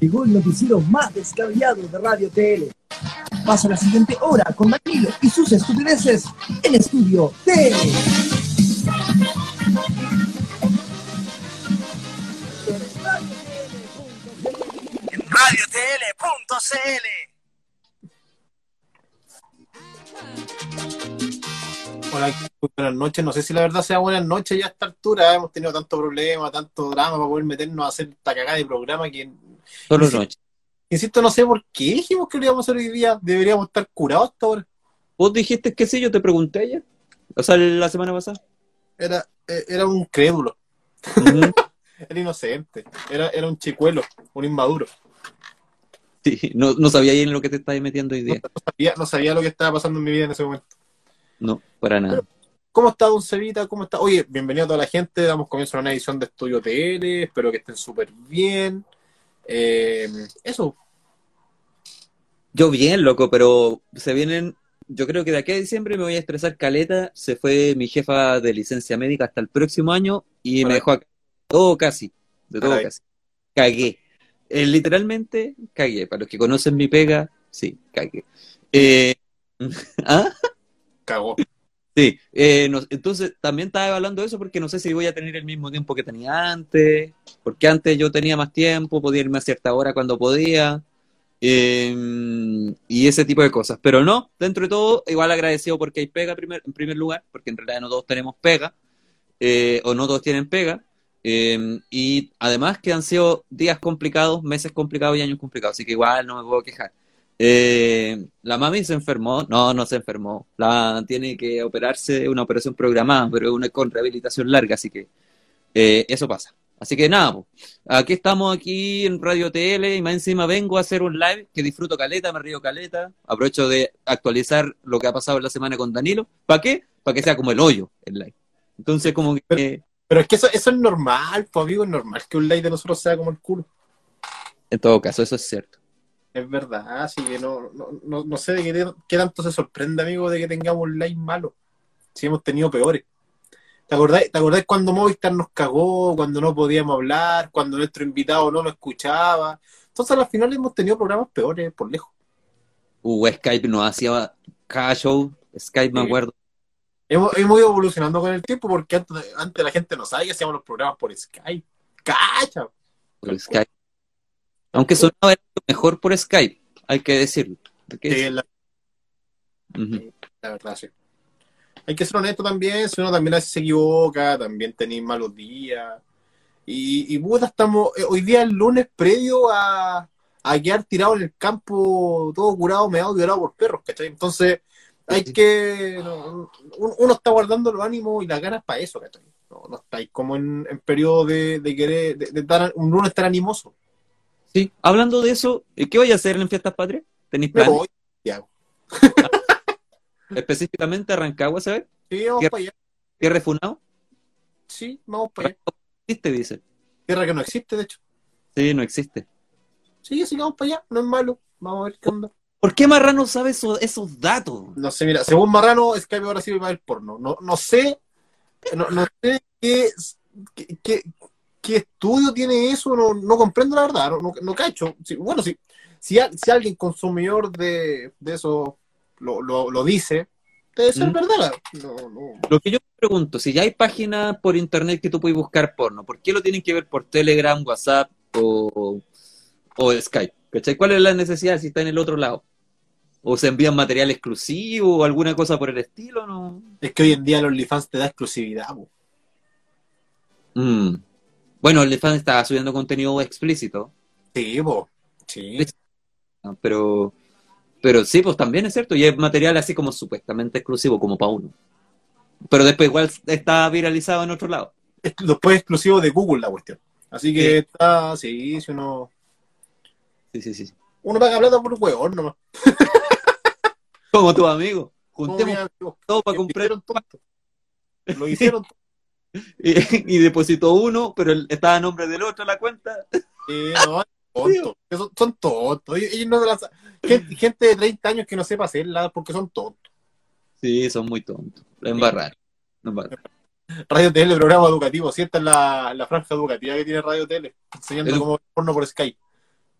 Llegó el noticiero más descabellado de Radio TL. Pasa la siguiente hora con Danilo y sus estupideces en Estudio TL. En radiotl.cl. Hola, buenas noches. No sé si la verdad sea buenas noches ya a esta altura. Hemos tenido tanto problema, tanto drama para poder meternos a hacer esta cagada de programa que, Solo Insisto- noche. insisto, no sé por qué dijimos que lo íbamos a hacer hoy día. Deberíamos estar curados hasta ahora. ¿Vos dijiste que sí? Yo te pregunté ayer. O sea, la semana pasada. Era, eh, era un crédulo, era inocente, era, era un chicuelo, un inmaduro. Sí, no, no sabía en lo que te estabas metiendo hoy día. no sabía, no sabía lo que estaba pasando en mi vida en ese momento. No, para nada. ¿Cómo está, Don Cevita? ¿Cómo está? Oye, bienvenido a toda la gente. Damos comienzo a una edición de Estudio TL. Espero que estén súper bien. Eh, eso, Yo bien, loco, pero se vienen. Yo creo que de aquí a diciembre me voy a estresar caleta. Se fue mi jefa de licencia médica hasta el próximo año y me dejó acá. Todo casi. De todo casi. Cagué. Eh, literalmente cagué. Para los que conocen mi pega, sí, cagué. Eh, ¿Ah? cagó. Sí, eh, entonces también estaba evaluando eso porque no sé si voy a tener el mismo tiempo que tenía antes, porque antes yo tenía más tiempo, podía irme a cierta hora cuando podía, eh, y ese tipo de cosas. Pero no, dentro de todo, igual agradecido porque hay pega primer- en primer lugar, porque en realidad no todos tenemos pega, eh, o no todos tienen pega, eh, y además que han sido días complicados, meses complicados y años complicados, así que igual no me puedo quejar. Eh, la mami se enfermó, no, no se enfermó, la tiene que operarse, una operación programada, pero una con rehabilitación larga, así que eh, eso pasa. Así que nada, po. aquí estamos aquí en Radio TL y más encima vengo a hacer un live que disfruto caleta, me río caleta, aprovecho de actualizar lo que ha pasado en la semana con Danilo. ¿Para qué? Para que sea como el hoyo el live. Entonces como que... Pero es que eso, eso es normal, pues amigo, es normal que un like de nosotros sea como el culo. en todo caso, eso es cierto. Es verdad, así que no, no, no, no sé de qué, qué tanto se sorprende, amigo, de que tengamos un like malo. Si hemos tenido peores. ¿Te acordás, ¿Te acordás cuando Movistar nos cagó, cuando no podíamos hablar, cuando nuestro invitado no nos escuchaba? Entonces al final hemos tenido programas peores, por lejos. Uh, Skype nos hacía cada show, Skype me acuerdo. Hemos, hemos ido evolucionando con el tiempo porque antes, antes la gente no sabía que hacíamos los programas por Skype. ¡Cacha! por Skype. Aunque sonaba mejor por Skype, hay que decirlo. Porque Sí, es- la, la verdad, sí. Hay que ser honesto también, si uno también a veces se equivoca, también tenéis malos días. Y, y puta, estamos, eh, hoy día es el lunes previo a, a quedar tirado en el campo, todo curado, meado, violado por perros, ¿cachai? Entonces, hay que, no, un- uno está guardando los ánimos y las ganas para eso, ¿cachai? No, no estáis como en, en periodo de, de querer, de, de un lunes estar animoso. Sí, hablando de eso, ¿qué voy a hacer en Fiestas Patrias? ¿Tenéis Me planes? voy, Tiago. Específicamente Rancagua, ¿sabes? Sí, vamos para allá. ¿Tierra Funao? Sí, vamos para allá. ¿Existe, dice? Tierra que no existe, de hecho. Sí, no existe. Sí, sí, vamos para allá, no es malo. Vamos a ver qué onda. ¿Por qué Marrano sabe eso- esos datos? No sé, mira, según Marrano, Skype ahora sí va a ver porno. No, no sé, no, no sé qué, qué, qué- qué estudio tiene eso, no, no comprendo la verdad, no, no, no cacho. Sí, bueno, si, si, a- si alguien consumidor de, de eso lo, lo, lo dice, debe ser ¿Mm? verdad. Lo que yo me pregunto, si ya hay páginas por internet que tú puedes buscar porno, ¿por qué lo tienen que ver por Telegram, WhatsApp o, o Skype? ¿Cachai? ¿Cuál es la necesidad si está en el otro lado? ¿O se envían material exclusivo o alguna cosa por el estilo? No. Es que hoy en día los OnlyFans te da exclusividad. Mm. Bueno, OnlyFans está subiendo contenido explícito, Sí, po. Sí. ¿no? pero, pero sí, pues también es cierto, y es material así como supuestamente exclusivo, como para uno. Pero después igual está viralizado en otro lado. Es- Después es exclusivo de Google la cuestión. Así que Sí. está, sí, si uno, Sí, sí, sí. uno paga plata por huevón nomás. Como tu amigo. Juntemos todo para comprar. Lo hicieron tonto. Y, y depositó uno, pero el- estaba a nombre del otro la cuenta. Sí, no, tontos. Son, son tontos. Ellos no las- gente, gente de 30 años que no sepa hacerla porque son tontos. Sí, son muy tontos. La embarrar. La embarrar. Radio Tele, programa educativo. Es la, la franja educativa que tiene Radio Tele. Enseñando cómo ver porno por Skype.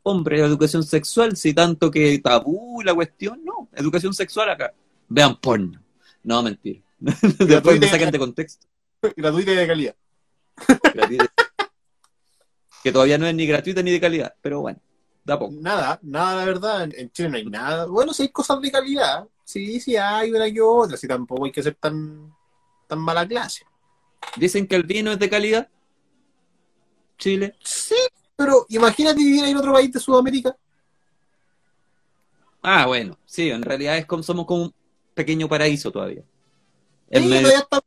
hombres, educación sexual, si tanto que tabú la cuestión, no, educación sexual acá. Vean porno. No, mentira. Después me sacan de contexto. Gratuita y de calidad. Gratuita. que todavía no es ni gratuita ni de calidad, pero bueno, da poco. Nada, nada, la verdad. En- Chile no hay nada. Bueno, sí hay cosas de calidad. Sí, sí hay una que otra. Sí, tampoco hay que ser tan, tan mala clase. Dicen que el vino es de calidad. Chile. Sí, pero imagínate vivir en otro país de Sudamérica. Ah, bueno, sí, en realidad es como, somos como un pequeño paraíso todavía. Sí, medio- todavía, estamos,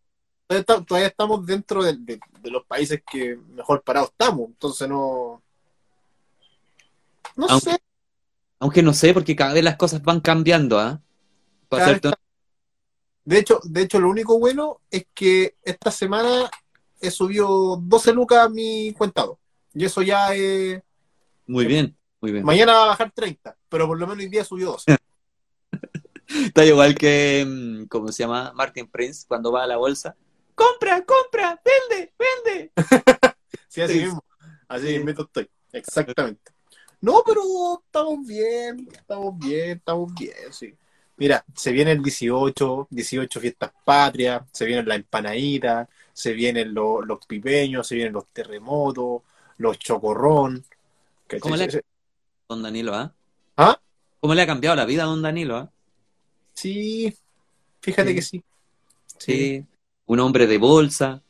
todavía estamos- dentro de, de- de los países que mejor parados estamos. Entonces no. No Aunque- sé. Aunque no sé, porque cada vez las cosas van cambiando, ¿ah? De hecho, de hecho, lo único bueno es que esta semana he subido 12 lucas a mi cuentado. Y eso ya es. Muy bien, muy bien. Mañana va a bajar 30, pero por lo menos hoy día subió 12. Está igual que, mm, ¿cómo se llama? Martin Prince, cuando va a la bolsa. ¡Compra, compra! ¡Vende, vende! Sí, así Sí. mismo. Así Sí. mismo estoy. Exactamente. No, pero estamos bien, estamos bien, estamos bien, sí. Mira, se viene el 18, 18 fiestas patrias, se vienen la empanadita, se vienen lo- los pipeños, se vienen los terremotos, los chocorrón. ¿Cómo le- Se- Don Danilo, ¿ah? ¿Ah? ¿Cómo le ha cambiado la vida a Don Danilo, ah? Sí, fíjate Sí. que sí. Sí. Un hombre de bolsa,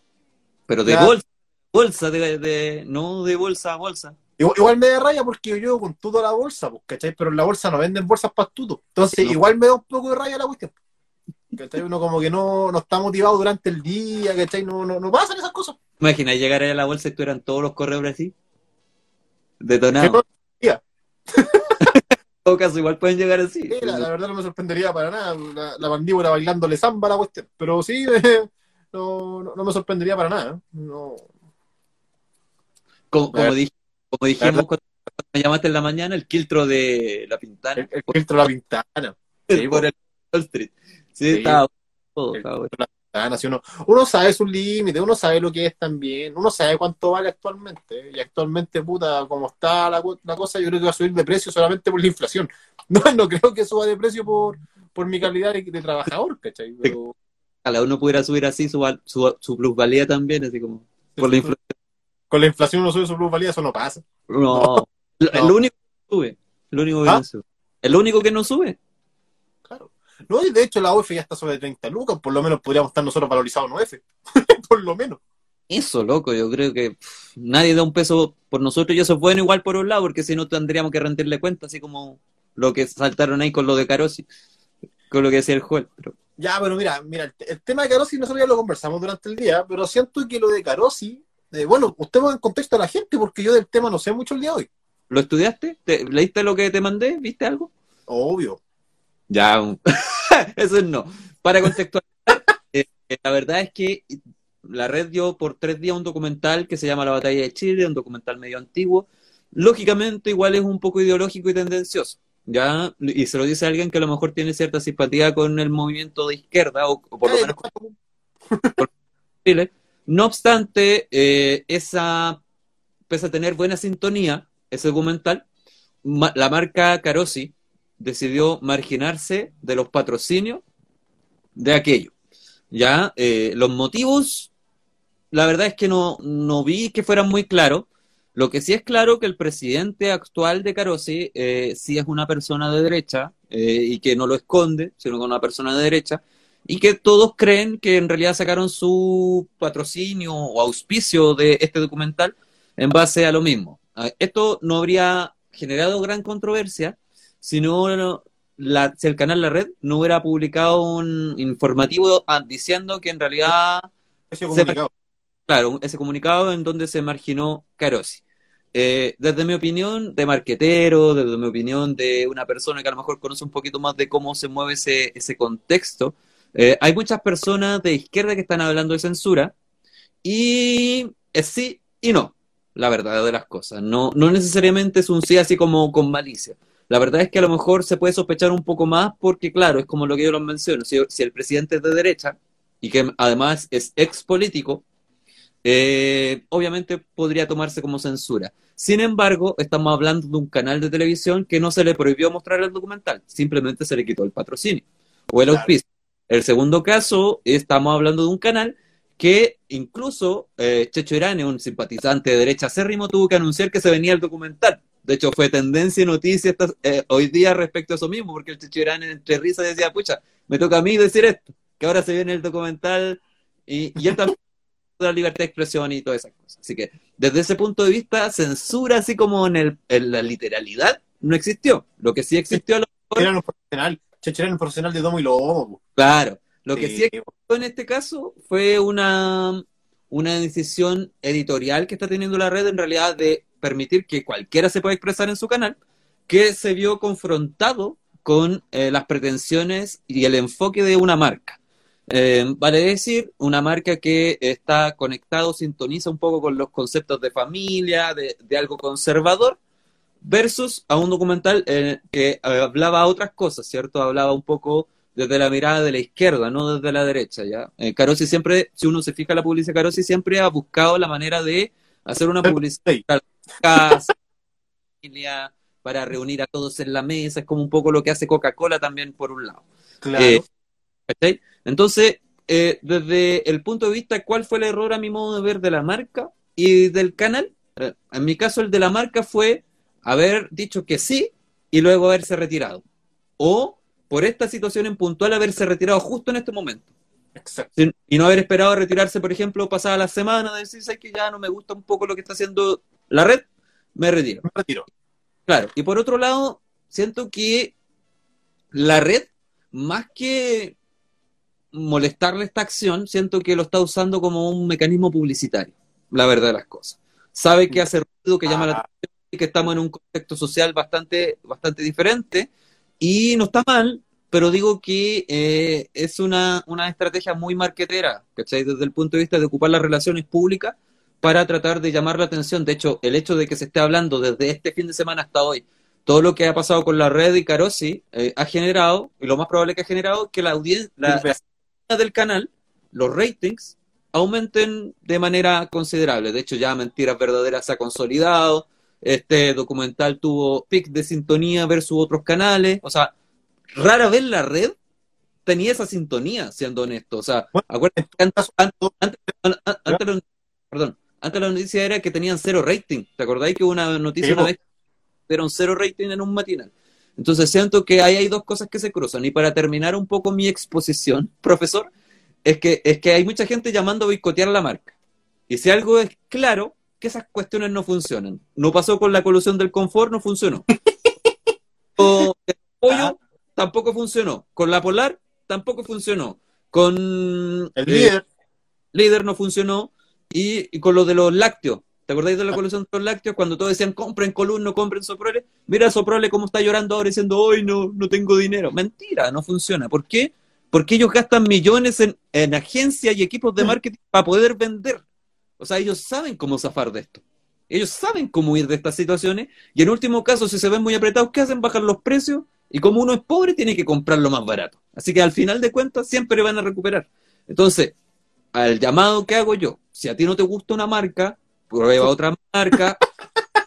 pero de bolsa, bolsa, de, de- no de bolsa a bolsa. Igual, igual me da raya porque yo llevo con tuto a la bolsa, pues, ¿cachai? Pero en la bolsa no venden bolsas para tuto. Entonces, No. igual me da un poco de raya la cuestión. ¿Cachai? Uno como que no, no está motivado durante el día, ¿cachai? No, no, no pasan esas cosas. Imagina llegar a la bolsa y tuvieran todos los correos así. Detonados. Todo caso, igual pueden llegar así. Sí, la, la verdad no me sorprendería para nada. La, la mandíbula bailándole samba a la cuestión. Pero sí, no, no, no me sorprendería para nada. ¿eh? No. Como, como La- dij- como dijimos cuando me llamaste en la mañana, el quiltro de la pintana. El, el filtro de la pintana. Sí, por el Wall Street. Sí, todo, estaba bueno. si uno, uno sabe sus límites, uno sabe lo que es también, uno sabe cuánto vale actualmente. Y actualmente, puta, como está la, la cosa, yo creo que va a subir de precio solamente por la inflación. No, no creo que suba de precio por, por mi calidad de, de trabajador, ¿cachai? Pero, Ojalá uno pudiera subir así su, su, su plusvalía también, así como por la inflación. con la inflación uno sube su plusvalía, eso no pasa. No, No. lo único que sube. Lo único que ¿Ah? no sube. El único que no sube. Claro. No, y de hecho la UEF ya está sobre 30 lucas, por lo menos podríamos estar nosotros valorizados en UEF. por lo menos. Eso, loco, yo creo que pff, nadie da un peso por nosotros y eso es bueno igual por un lado, porque si no tendríamos que rendirle cuenta, así como lo que saltaron ahí con lo de Carosi, con lo que decía el. Pero, Ya, pero mira, mira, el, el tema de Carosi nosotros ya lo conversamos durante el día, pero siento que lo de Carosi, eh, bueno, usted pone en contexto a la gente, porque yo del tema no sé mucho el día de hoy. ¿Lo estudiaste? ¿Te- ¿Leíste lo que te mandé? ¿Viste algo? Obvio. Ya, un- eso es no. Para contextualizar, eh, eh, la verdad es que la red dio por tres días un documental que se llama La Batalla de Chile, un documental medio antiguo. Lógicamente, igual es un poco ideológico y tendencioso. ¿Ya? Y se lo dice alguien que a lo mejor tiene cierta simpatía con el movimiento de izquierda, o, o por lo menos con Chile. No obstante, eh, esa, pese a tener buena sintonía, ese documental, ma- la marca Carosi decidió marginarse de los patrocinios de aquello. Ya, eh, los motivos, la verdad es que no, no vi que fueran muy claros. Lo que sí es claro que el presidente actual de Carosi eh, sí es una persona de derecha eh, y que no lo esconde, sino que es una persona de derecha y que todos creen que en realidad sacaron su patrocinio o auspicio de este documental en base a lo mismo. Ah, Esto no habría generado gran controversia si, no, la, si el canal La Red no hubiera publicado un informativo ah, diciendo que en realidad Se-. Claro, ese comunicado en donde se marginó Carosi. Eh, desde mi opinión de marquetero, desde mi opinión de una persona que a lo mejor conoce un poquito más de cómo se mueve ese, ese contexto, eh, hay muchas personas de izquierda que están hablando de censura y es sí y no, la verdad de las cosas. No, no necesariamente es un sí así como con malicia. La verdad es que a lo mejor se puede sospechar un poco más porque, claro, es como lo que yo los menciono. Si, si el presidente es de derecha y que además es ex político, eh, obviamente podría tomarse como censura. Sin embargo, estamos hablando de un canal de televisión que no se le prohibió mostrar el documental, simplemente se le quitó el patrocinio o el Claro. auspicio. El segundo caso, estamos hablando de un canal que incluso eh, Checho Irane, un simpatizante de derecha acérrimo, tuvo que anunciar que se venía el documental. De hecho, fue tendencia y noticia esta- eh, hoy día respecto a eso mismo, porque el Checho Irane entre risas decía, pucha, me toca a mí decir esto, que ahora se viene el documental y, y él también la libertad de expresión y todas esas cosas. Así que desde ese punto de vista, censura así como en, el, en la literalidad no existió. Lo que sí existió, a lo mejor- Era un profesional. Era un profesional de domo y lomo. po. claro, lo que sí Sí, existió en este caso fue una, una decisión editorial que está teniendo la red en realidad de permitir que cualquiera se pueda expresar en su canal, que se vio confrontado con eh, las pretensiones y el enfoque de una marca. Eh, vale decir, una marca que está conectado, sintoniza un poco con los conceptos de familia, de, de algo conservador, versus a un documental eh, que eh, hablaba otras cosas, ¿cierto? Hablaba un poco desde la mirada de la izquierda, no desde la derecha, ¿ya? Eh, Carosi siempre, si uno se fija en la publicidad, Carosi siempre ha buscado la manera de hacer una publicidad Sí. casa, familia, para reunir a todos en la mesa, es como un poco lo que hace Coca-Cola también por un lado. Claro. ¿cachai? Entonces, eh, desde el punto de vista, ¿cuál fue el error a mi modo de ver de la marca y del canal? Eh, En mi caso, el de la marca fue haber dicho que sí y luego haberse retirado. O, por esta situación en puntual, haberse retirado justo en este momento. Exacto. Y no haber esperado retirarse, por ejemplo, pasada la semana, de decir, "Sabes que ya no me gusta un poco lo que está haciendo la red, me retiro. Me retiro. Claro, y por otro lado, siento que la red, más que molestarle esta acción, siento que lo está usando como un mecanismo publicitario, la verdad de las cosas. Sabe que hace ruido, que llama la Ah. atención, y que estamos en un contexto social bastante, bastante diferente, y no está mal, pero digo que eh, es una, una estrategia muy marquetera, ¿cachai? Desde el punto de vista de ocupar las relaciones públicas para tratar de llamar la atención. De hecho, el hecho de que se esté hablando desde este fin de semana hasta hoy, todo lo que ha pasado con la red y Carosi, eh, ha generado, y lo más probable que ha generado, que la audiencia, la, la audiencia del canal, los ratings, aumenten de manera considerable. De hecho, ya Mentiras Verdaderas se ha consolidado, este documental tuvo pic de sintonía versus otros canales, o sea, rara vez la red tenía esa sintonía, siendo honesto. O sea, Bueno, acuérdate que antes, caso, antes- antes- antes la, perdón, antes la noticia era que tenían cero rating. ¿Te acordáis que hubo una noticia Sí, una vez dieron cero rating en un matinal? Entonces siento que ahí hay dos cosas que se cruzan. Y para terminar un poco mi exposición, profesor, es que, es que hay mucha gente llamando a boicotear la marca. Y si algo es claro, que esas cuestiones no funcionan. No pasó con la colusión del confort, no funcionó. Con el pollo tampoco funcionó. Con la polar tampoco funcionó. Con El eh, líder. líder no funcionó. Y, y con lo de los lácteos. ¿Te acordáis de la colusión de los lácteos? Cuando todos decían compren Column, no compren Soprole. Mira Soprole cómo está llorando ahora diciendo hoy no, no tengo dinero. Mentira, no funciona. ¿Por qué? Porque ellos gastan millones en, en agencias y equipos de marketing para poder vender. O sea, ellos saben cómo zafar de esto. Ellos saben cómo ir de estas situaciones. Y en último caso, si se ven muy apretados, ¿qué hacen? Bajar los precios. Y como uno es pobre, tiene que comprar lo más barato. Así que al final de cuentas, siempre van a recuperar. Entonces, al llamado que hago yo, si a ti no te gusta una marca, prueba otra marca,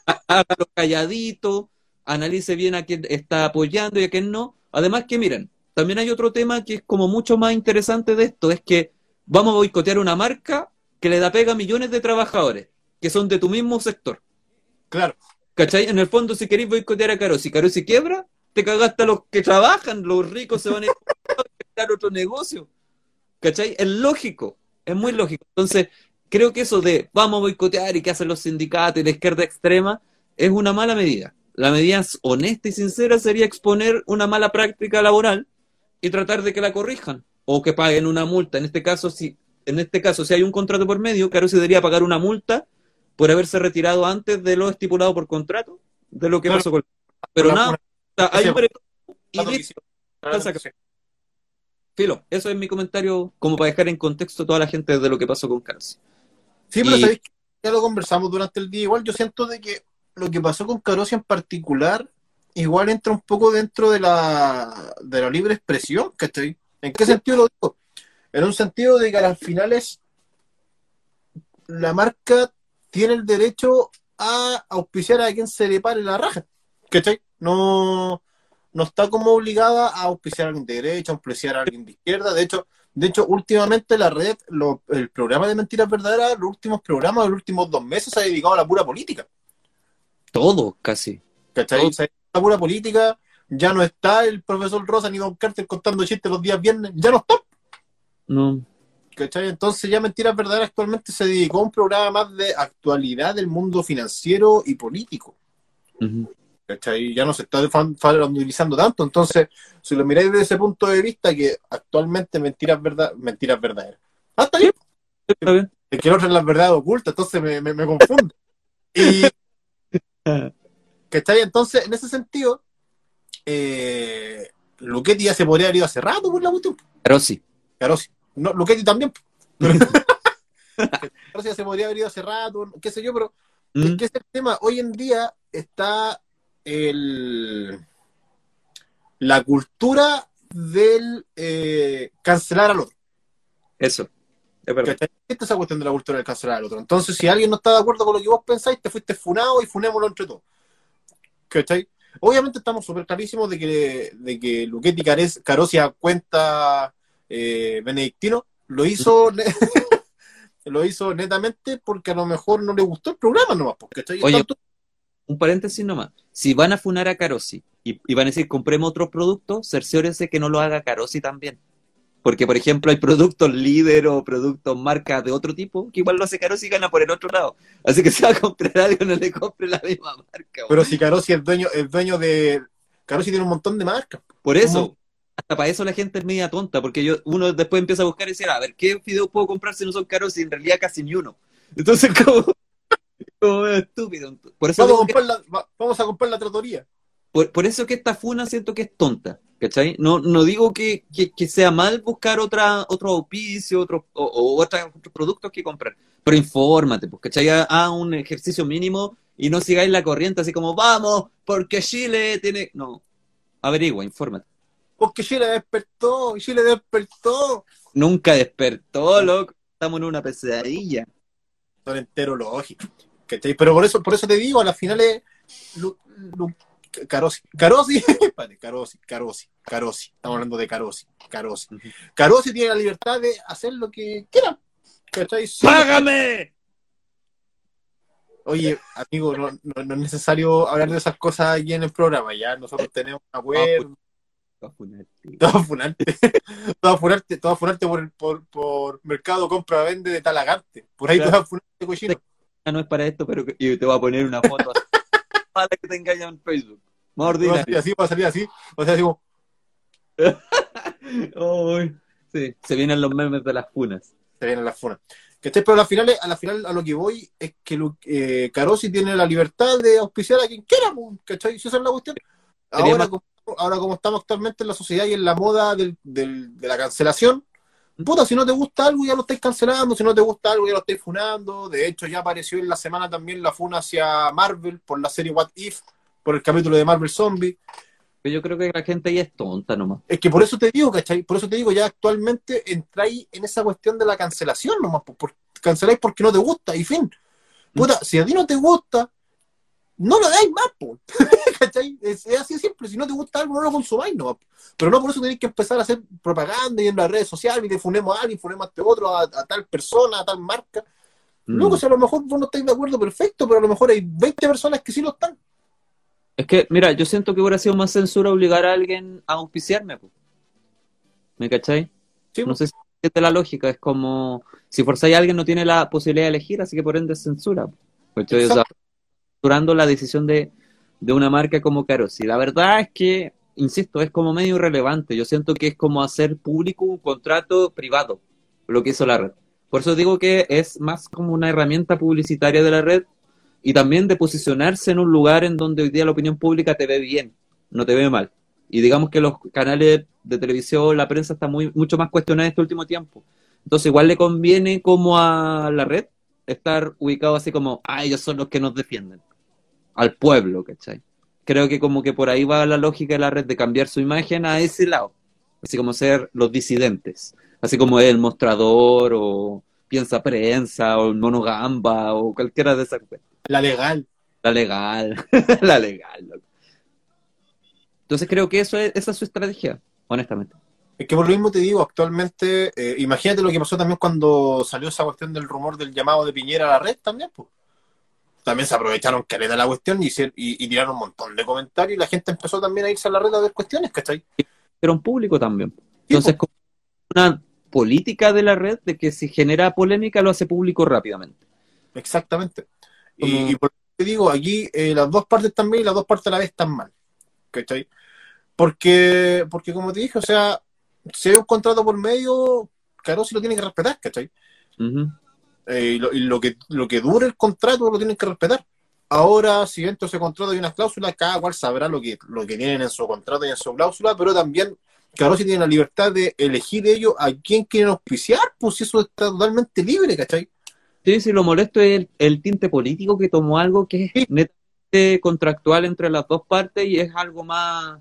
há- hágalo calladito, analice bien a quién está apoyando y a quién no. Además que miren, también hay otro tema que es como mucho más interesante de esto, es que vamos a boicotear una marca que le da pega a millones de trabajadores, que son de tu mismo sector. Claro. ¿Cachai? En el fondo, si queréis boicotear a Caro, si Caro si quiebra, te cagaste a los que trabajan, los ricos se van a ir a crear otro negocio. ¿Cachai? Es lógico, es muy lógico. Entonces, creo que eso de vamos a boicotear y qué hacen los sindicatos y la izquierda extrema es una mala medida. La medida honesta y sincera sería exponer una mala práctica laboral y tratar de que la corrijan o que paguen una multa. En este caso, si, en este caso, si hay un contrato por medio, Caro se debería pagar una multa por haberse retirado antes de lo estipulado por contrato, de lo que Claro. pasó con Pero nada, hay un y listo. Filo, eso es mi comentario como para dejar en contexto a toda la gente de lo que pasó con Carlos. Sí, pero Y- sabéis que ya lo conversamos durante el día. Igual yo siento de que lo que pasó con Carosia en particular, igual entra un poco dentro de la, de la libre expresión, ¿cachai? ¿En qué sentido lo digo? En un sentido de que al final es la marca tiene el derecho a auspiciar a quien se le pare la raja. ¿Cachai? No, no está como obligada a auspiciar a alguien de derecha, a auspiciar a alguien de izquierda. De hecho, de hecho, últimamente la red, lo- el programa de mentiras verdaderas, los últimos programas, los últimos dos meses se ha dedicado a la pura política. Todo, casi. ¿Cachai? Todo. Se ha dedicado a la pura política. Ya no está el profesor Rosa ni Don Carter contando chistes los días viernes. Ya no está. No. ¿Cachai? Entonces ya Mentiras Verdaderas actualmente se dedicó a un programa más de actualidad del mundo financiero y político. ¿Cachai? Ya no se está farandulizando tanto. Entonces, si lo miráis desde ese punto de vista, que actualmente Mentiras, verdad, mentiras Verdaderas. Ah, está bien. Está bien. Es que el otro es la verdad oculta, entonces me, me, me confunde. Y, ¿cachai? Entonces, en ese sentido, eh, Luchetti ya se podría haber ido hace rato por la cuestión. Pero sí. Claro, sí. No, Luchetti también. Pero Claro, sí, ya se podría haber ido hace rato, qué sé yo, pero es Mm. que ese tema, hoy en día está el la cultura del eh, cancelar al otro. Eso. Es verdad. Esta es esa cuestión de la cultura del cancelar al otro. Entonces, si alguien no está de acuerdo con lo que vos pensáis, te fuiste funado y funémoslo entre todos. ¿Cachai? Obviamente estamos súper clarísimos de que, de que Luchetti Carosia cuenta eh, benedictino, lo hizo lo hizo netamente porque a lo mejor no le gustó el programa nomás. pues. Oye, Tanto- Un paréntesis nomás. Si van a funar a Carosi y, y van a decir compremos otros productos, cerciórense que no lo haga Carosi también. Porque, por ejemplo, hay productos líder o productos marcas de otro tipo que igual lo hace Carosi y gana por el otro lado. Así que si va a comprar algo, no le compre la misma marca. pero si Carosi es dueño, es dueño de. Carosi tiene un montón de marcas. Por eso, ¿Cómo? hasta para eso la gente es media tonta, porque yo, uno después empieza a buscar y decir, a ver, ¿qué videos puedo comprar si no son caros y en realidad casi ni uno? Entonces, como, como estúpido. Por eso, Vamos a comprar la, va- vamos a comprar la tratoría. por, por eso que esta funa siento que es tonta, ¿cachai? No, no digo que, que, que sea mal buscar otra, otro auspicio otro, o, otros productos que comprar, pero infórmate, pues, ¿cachai? Haz un ejercicio mínimo y no sigáis la corriente así como, vamos, porque Chile tiene... No, averigua, infórmate. Porque Chile despertó, Chile despertó. Nunca despertó, loco. Estamos en una pesadilla. son entero lógicos. ¿Cachai? Pero por eso, por eso te digo, a las finales, Lu- Lu- Carosi, Carosi, Carosi, Carosi, Carosi, estamos hablando de Carosi, Carosi. Carosi tiene la libertad de hacer lo que quiera. ¿cachai? ¡Págame! Oye, amigo, no, no- no es necesario hablar de esas cosas aquí en el programa, ya nosotros tenemos una web, todo funarte, todo funarte, todo a funarte por, por, por mercado compra-vende de Talagante, por ahí Claro. a funarte cochino. Ah, no es para esto, pero que- y te voy a poner una foto así, para que te engañan en Facebook. Más Va a salir así, va a salir así, o sea, digo, Ay, sí, se vienen los memes de las funas. se vienen las funas. ¿Cachai? Pero a la final, a la final a lo que voy es que eh, Carosi tiene la libertad de auspiciar a quien quiera, ¿cachai? Si esa es la cuestión. Ahora, más- como, ahora como estamos actualmente en la sociedad y en la moda del- del- de la cancelación, puta, si no te gusta algo ya lo estáis cancelando, si no te gusta algo ya lo estáis funando. De hecho, ya apareció en la semana también la funa hacia Marvel por la serie What If, por el capítulo de Marvel Zombie. Pero yo creo que la gente ahí es tonta nomás. Es que por eso te digo, ¿cachai? Por eso te digo, ya actualmente entráis en esa cuestión de la cancelación nomás, po, por, canceláis porque no te gusta, y fin. Puta, si a ti no te gusta, no lo dais más, po. ¿cachai? Es, es así de simple, si no te gusta algo, no lo consumáis po. Pero no por eso tenéis que empezar a hacer propaganda y en las redes sociales y te funemos a alguien, funemos a este otro, a, a tal persona, a tal marca. Mm. Luego, si a lo mejor vos no estáis de acuerdo, perfecto, pero a lo mejor hay 20 personas que sí lo están. Es que, mira, yo siento que hubiera sido más censura obligar a alguien a auspiciarme. po. ¿Me cachai? Sí, No po. sé si es de la lógica, es como si forzáis a alguien no tiene la posibilidad de elegir, así que por ende es censura. ¿cachai? O sea, Censurando la decisión de, de una marca como Carosi. La verdad es que, insisto, es como medio irrelevante. Yo siento que es como hacer público un contrato privado, lo que hizo la red. Por eso digo que es más como una herramienta publicitaria de la red y también de posicionarse en un lugar en donde hoy día la opinión pública te ve bien, no te ve mal. Y digamos que los canales de televisión, la prensa está muy, mucho más cuestionada este último tiempo. Entonces igual le conviene como a la red estar ubicado así como, ah, ellos son los que nos defienden. Al pueblo, ¿cachai? Creo que como que por ahí va la lógica de la red de cambiar su imagen a ese lado. Así como ser los disidentes. Así como el mostrador o, piensa prensa o el mono gamba o cualquiera de esas cosas. La legal. La legal, la legal. loco. Entonces creo que eso es, esa es su estrategia, honestamente. Es que por lo mismo te digo, actualmente, eh, imagínate lo que pasó también cuando salió esa cuestión del rumor del llamado de Piñera a la red también, pues. También se aprovecharon que le da la cuestión y, hicieron- y, y tiraron un montón de comentarios y la gente empezó también a irse a la red a ver cuestiones, ¿cachai? Pero en público también. Sí, Entonces, como una política de la red de que si genera polémica lo hace público rápidamente. Exactamente. Como- Y, y por eso te digo, aquí eh, las dos partes están bien y las dos partes a la vez están mal. ¿Cachai? Porque, porque como te dije, o sea, si hay un contrato por medio, claro, sí lo tiene que respetar, ¿cachai? Ujú. Eh, y lo, y lo que, lo que dure el contrato lo tienen que respetar. Ahora, si dentro de ese contrato hay unas cláusulas, cada cual sabrá lo que, lo que tienen en su contrato y en su cláusula, pero también, claro, si tienen la libertad de elegir ellos a quién quieren auspiciar, pues eso está totalmente libre, ¿cachai? Sí, sí, lo molesto es el, el tinte político que tomó algo que es netamente contractual entre las dos partes y es algo más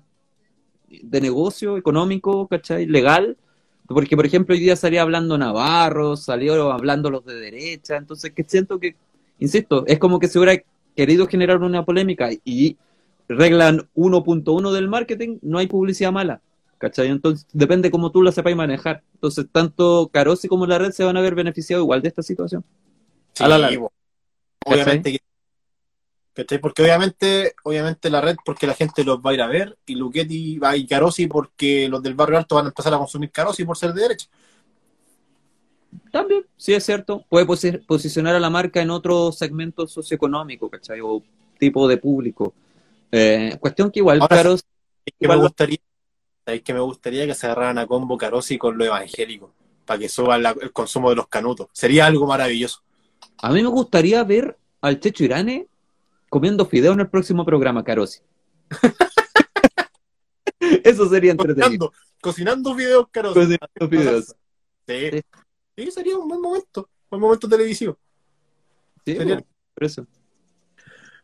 de negocio, económico, ¿cachai? Legal. Porque, por ejemplo, hoy día salía hablando Navarro, salió hablando los de derecha, entonces que siento que, insisto, es como que se hubiera querido generar una polémica y reglan 1.1 del marketing, no hay publicidad mala, ¿cachai? Entonces depende cómo tú la sepáis manejar. Entonces, tanto Carosi como la red se van a ver beneficiados igual de esta situación. A la larga. obviamente que- ¿cachai? Porque obviamente, obviamente la red porque la gente los va a ir a ver y Luchetti va y Carosi porque los del barrio alto van a empezar a consumir Carosi por ser de derecha. También, sí es cierto. Puede posi- posicionar a la marca en otro segmento socioeconómico, ¿cachai? O tipo de público. Eh, cuestión que igual, Ahora, Caros, Es que Igual me gustaría, es que me gustaría que se agarraran a combo Carosi con lo evangélico para que suban la- el consumo de los canutos. Sería algo maravilloso. a mí me gustaría ver al Checho Irane comiendo fideos en el próximo programa, Carosi. Eso sería entretenido. Cocinando, videos Carosi. Cocinando fideos. Sí. Sí. Sí, sería un buen momento, un buen momento televisivo. Sí, Sería- bueno, por eso.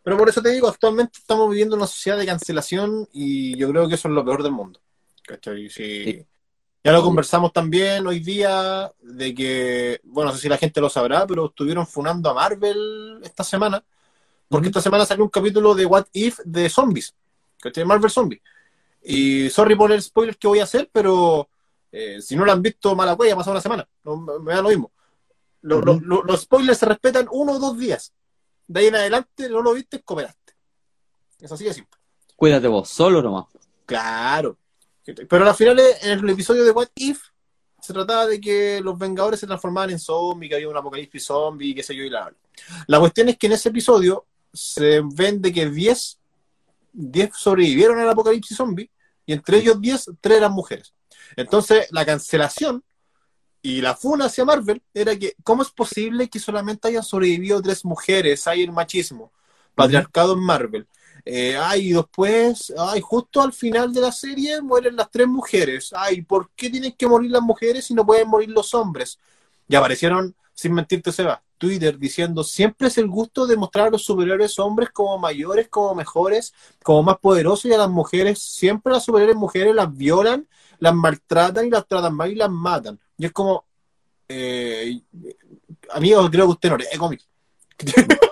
Pero por eso te digo, actualmente estamos viviendo una sociedad de cancelación y yo creo que eso es lo peor del mundo. ¿Cachai? Sí. Sí. Ya lo conversamos también hoy día de que, bueno, no sé si la gente lo sabrá, pero estuvieron funando a Marvel esta semana, porque esta semana salió un capítulo de What If de zombies, ¿cachai? Marvel Zombies. Y sorry por el spoiler que voy a hacer, pero eh, si no lo han visto, mala huella, ha pasado una semana, no, me da lo mismo. Lo- lo- los spoilers se respetan uno o dos días. De ahí en adelante no lo viste, cooperaste. Es así de simple. Cuídate vos, solo nomás. Claro. Pero al final, en el episodio de What If, se trataba de que los Vengadores se transformaban en zombies, que había un apocalipsis zombie, qué sé yo, y la La cuestión es que en ese episodio se ven de que 10, 10 sobrevivieron al apocalipsis zombie, y entre ellos 10, 3 eran mujeres. Entonces, la cancelación y la funa hacia Marvel era que, ¿cómo es posible que solamente hayan sobrevivido tres mujeres? Hay el machismo, patriarcado en Marvel. Eh, ay, después, ay, justo al final de la serie mueren las tres mujeres. Ay, ¿por qué tienen que morir las mujeres y no pueden morir los hombres? Y aparecieron, sin mentirte, Seba, Twitter diciendo, siempre es el gusto de mostrar a los superiores hombres como mayores, como mejores, como más poderosos y a las mujeres, siempre las superiores mujeres las violan, las maltratan y las tratan mal y las matan. Y es como, eh, amigo, creo que usted no lee cómics.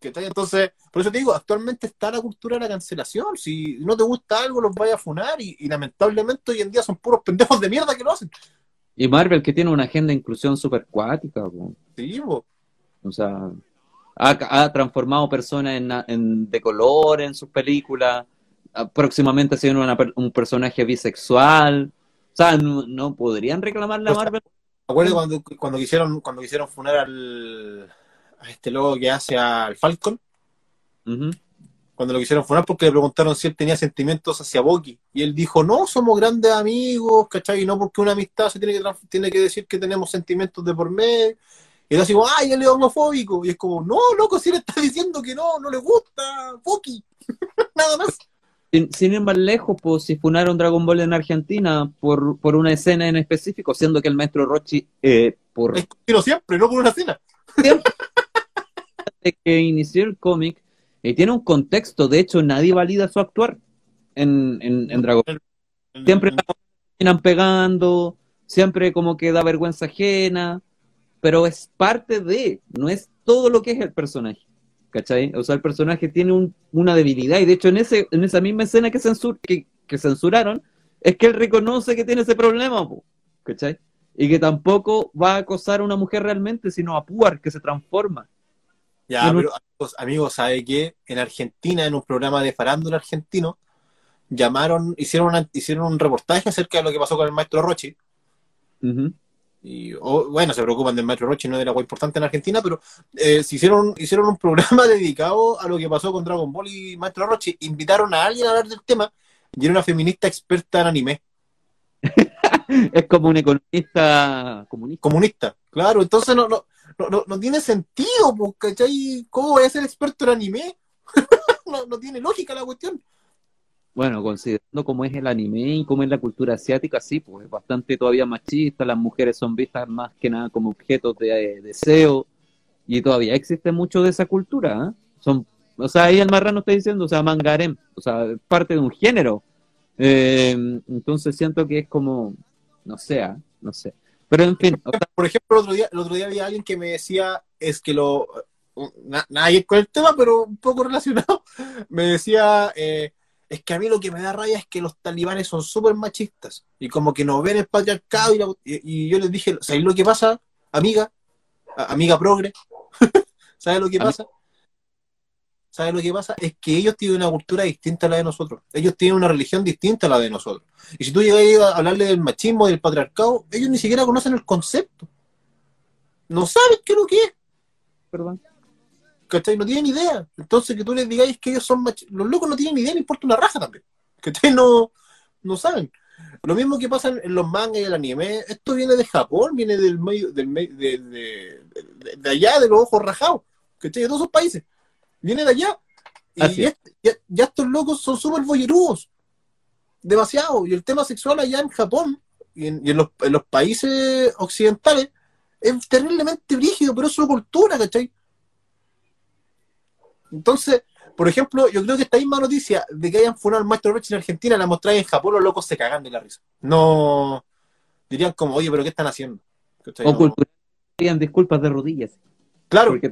Entonces, por eso te digo, actualmente está la cultura de la cancelación. Si no te gusta algo, los vaya a funar y lamentablemente hoy en día son puros pendejos de mierda que lo hacen. Y Marvel que tiene una agenda de inclusión súper cuática. Sí, o sea, ha, ha transformado personas en, en- de color en sus películas, próximamente se viene un personaje bisexual, o sea, no, no podrían reclamarle a O sea, Marvel. Me acuerdo cuando, cuando quisieron, cuando quisieron funar al, a este logo que hace al Falcon. Cuando lo quisieron funar porque le preguntaron si él tenía sentimientos hacia Bucky. Y él dijo, no, somos grandes amigos, ¿cachai? Y no porque una amistad se tiene que, tiene que decir que tenemos sentimientos de por medio. Y él así ay, él es homofóbico. Y es como, no, loco, si él está diciendo que no, no le gusta Bucky. Nada más. Sin, sin ir más lejos, pues si funaron Dragon Ball en Argentina por, por una escena en específico, siendo que el maestro Rochi, eh, por Es que siempre, no por una cena. desde que inició el cómic, eh, tiene un contexto, de hecho nadie valida su actuar en, en, en Dragon Ball. Siempre la terminan pegando, siempre como que da vergüenza ajena, pero es parte de, no es todo lo que es el personaje. ¿Cachai? O sea, el personaje tiene un- una debilidad y de hecho en, ese, en esa misma escena que, censur, que, que censuraron, es que él reconoce que tiene ese problema, po, ¿cachai? Y que tampoco va a acosar a una mujer realmente, sino a Puar, que se transforma. Ya, Pero- amigos, amigos, ¿sabe qué? En Argentina, en un programa de farándula argentino, llamaron, hicieron, una- hicieron un reportaje acerca de lo que pasó con el maestro Rochi. Y, bueno, se preocupan del maestro Rochi, no la agua importante en Argentina, pero eh, se hicieron, hicieron un programa dedicado a lo que pasó con Dragon Ball y maestro Rochi. Invitaron a alguien a hablar del tema y era una feminista experta en anime, Es como un economista comunista. comunista. Claro, entonces no, no, no, no, no tiene sentido, pues, ¿cachai? ¿Cómo voy a ser experto en anime? no, no tiene lógica la cuestión. Bueno, considerando cómo es el anime y cómo es la cultura asiática, sí, pues es bastante todavía machista, las mujeres son vistas más que nada como objetos de eh, deseo y todavía existe mucho de esa cultura, ¿ah? Son, o sea, ahí el marrano está diciendo, o sea, mangarem, o sea, parte de un género. Eh, entonces siento que es como, no sé, ¿ah? no sé. Pero en fin, Por ejemplo, el otro día, el otro día había alguien que me decía, es que lo, na- nadie con el tema, pero un poco relacionado, me decía, eh, es que a mí lo que me da raya es que los talibanes son súper machistas y como que no ven el patriarcado y, la- y- y yo les dije, ¿sabes lo que pasa, amiga? A- amiga progre, ¿sabes lo que pasa? ¿Sabes lo que pasa? Es que ellos tienen una cultura distinta a la de nosotros. Ellos tienen una religión distinta a la de nosotros. Y si tú llegas a hablarle del machismo y del patriarcado, ellos ni siquiera conocen el concepto. No saben qué es lo que es. perdón. ¿Cachai? No tienen idea. Entonces que tú les digáis que ellos son machistas. Los locos no tienen idea, le importa una raja también. ¿Cachai? No, no saben. Lo mismo que pasa en, los mangas y el anime. Esto viene de Japón, viene del medio, del de, de- de- de allá, de los ojos rajados. ¿Cachai? De todos esos países. Viene de allá. Y Así es. ya, estos locos son súper boyerudos. Demasiado. Y el tema sexual allá en Japón y en, y en los, en los países occidentales es terriblemente brígido, pero es su cultura, ¿cachai? Entonces, por ejemplo, yo creo que esta misma noticia de que hayan funado al maestro Roche en Argentina la mostráis en Japón, los locos se cagan de la risa. No dirían como, oye, pero ¿qué están haciendo? ¿Cachai? O No- cultural, disculpas de rodillas. Claro, Porque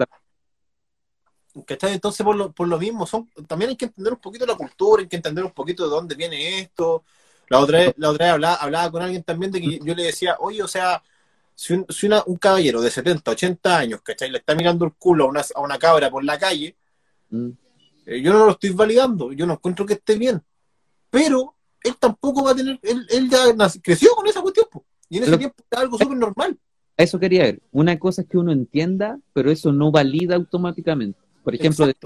¿cachai? Entonces, por lo, por lo mismo, son, también hay que entender un poquito la cultura, hay que entender un poquito de dónde viene esto. La otra vez, la otra vez hablaba, hablaba con alguien también de que yo le decía, oye, o sea, si, un, si una- un caballero de 70, 80 años, ¿cachai? Le está mirando el culo a una, a una cabra por la calle, Mm. Eh, yo no lo estoy validando, yo no encuentro que esté bien. Pero él tampoco va a tener, él, él ya creció con esa cuestión, po. y en ese Pero- tiempo era algo súper normal. Eso quería ver. Una cosa es que uno entienda, pero eso no valida automáticamente. Por ejemplo, de-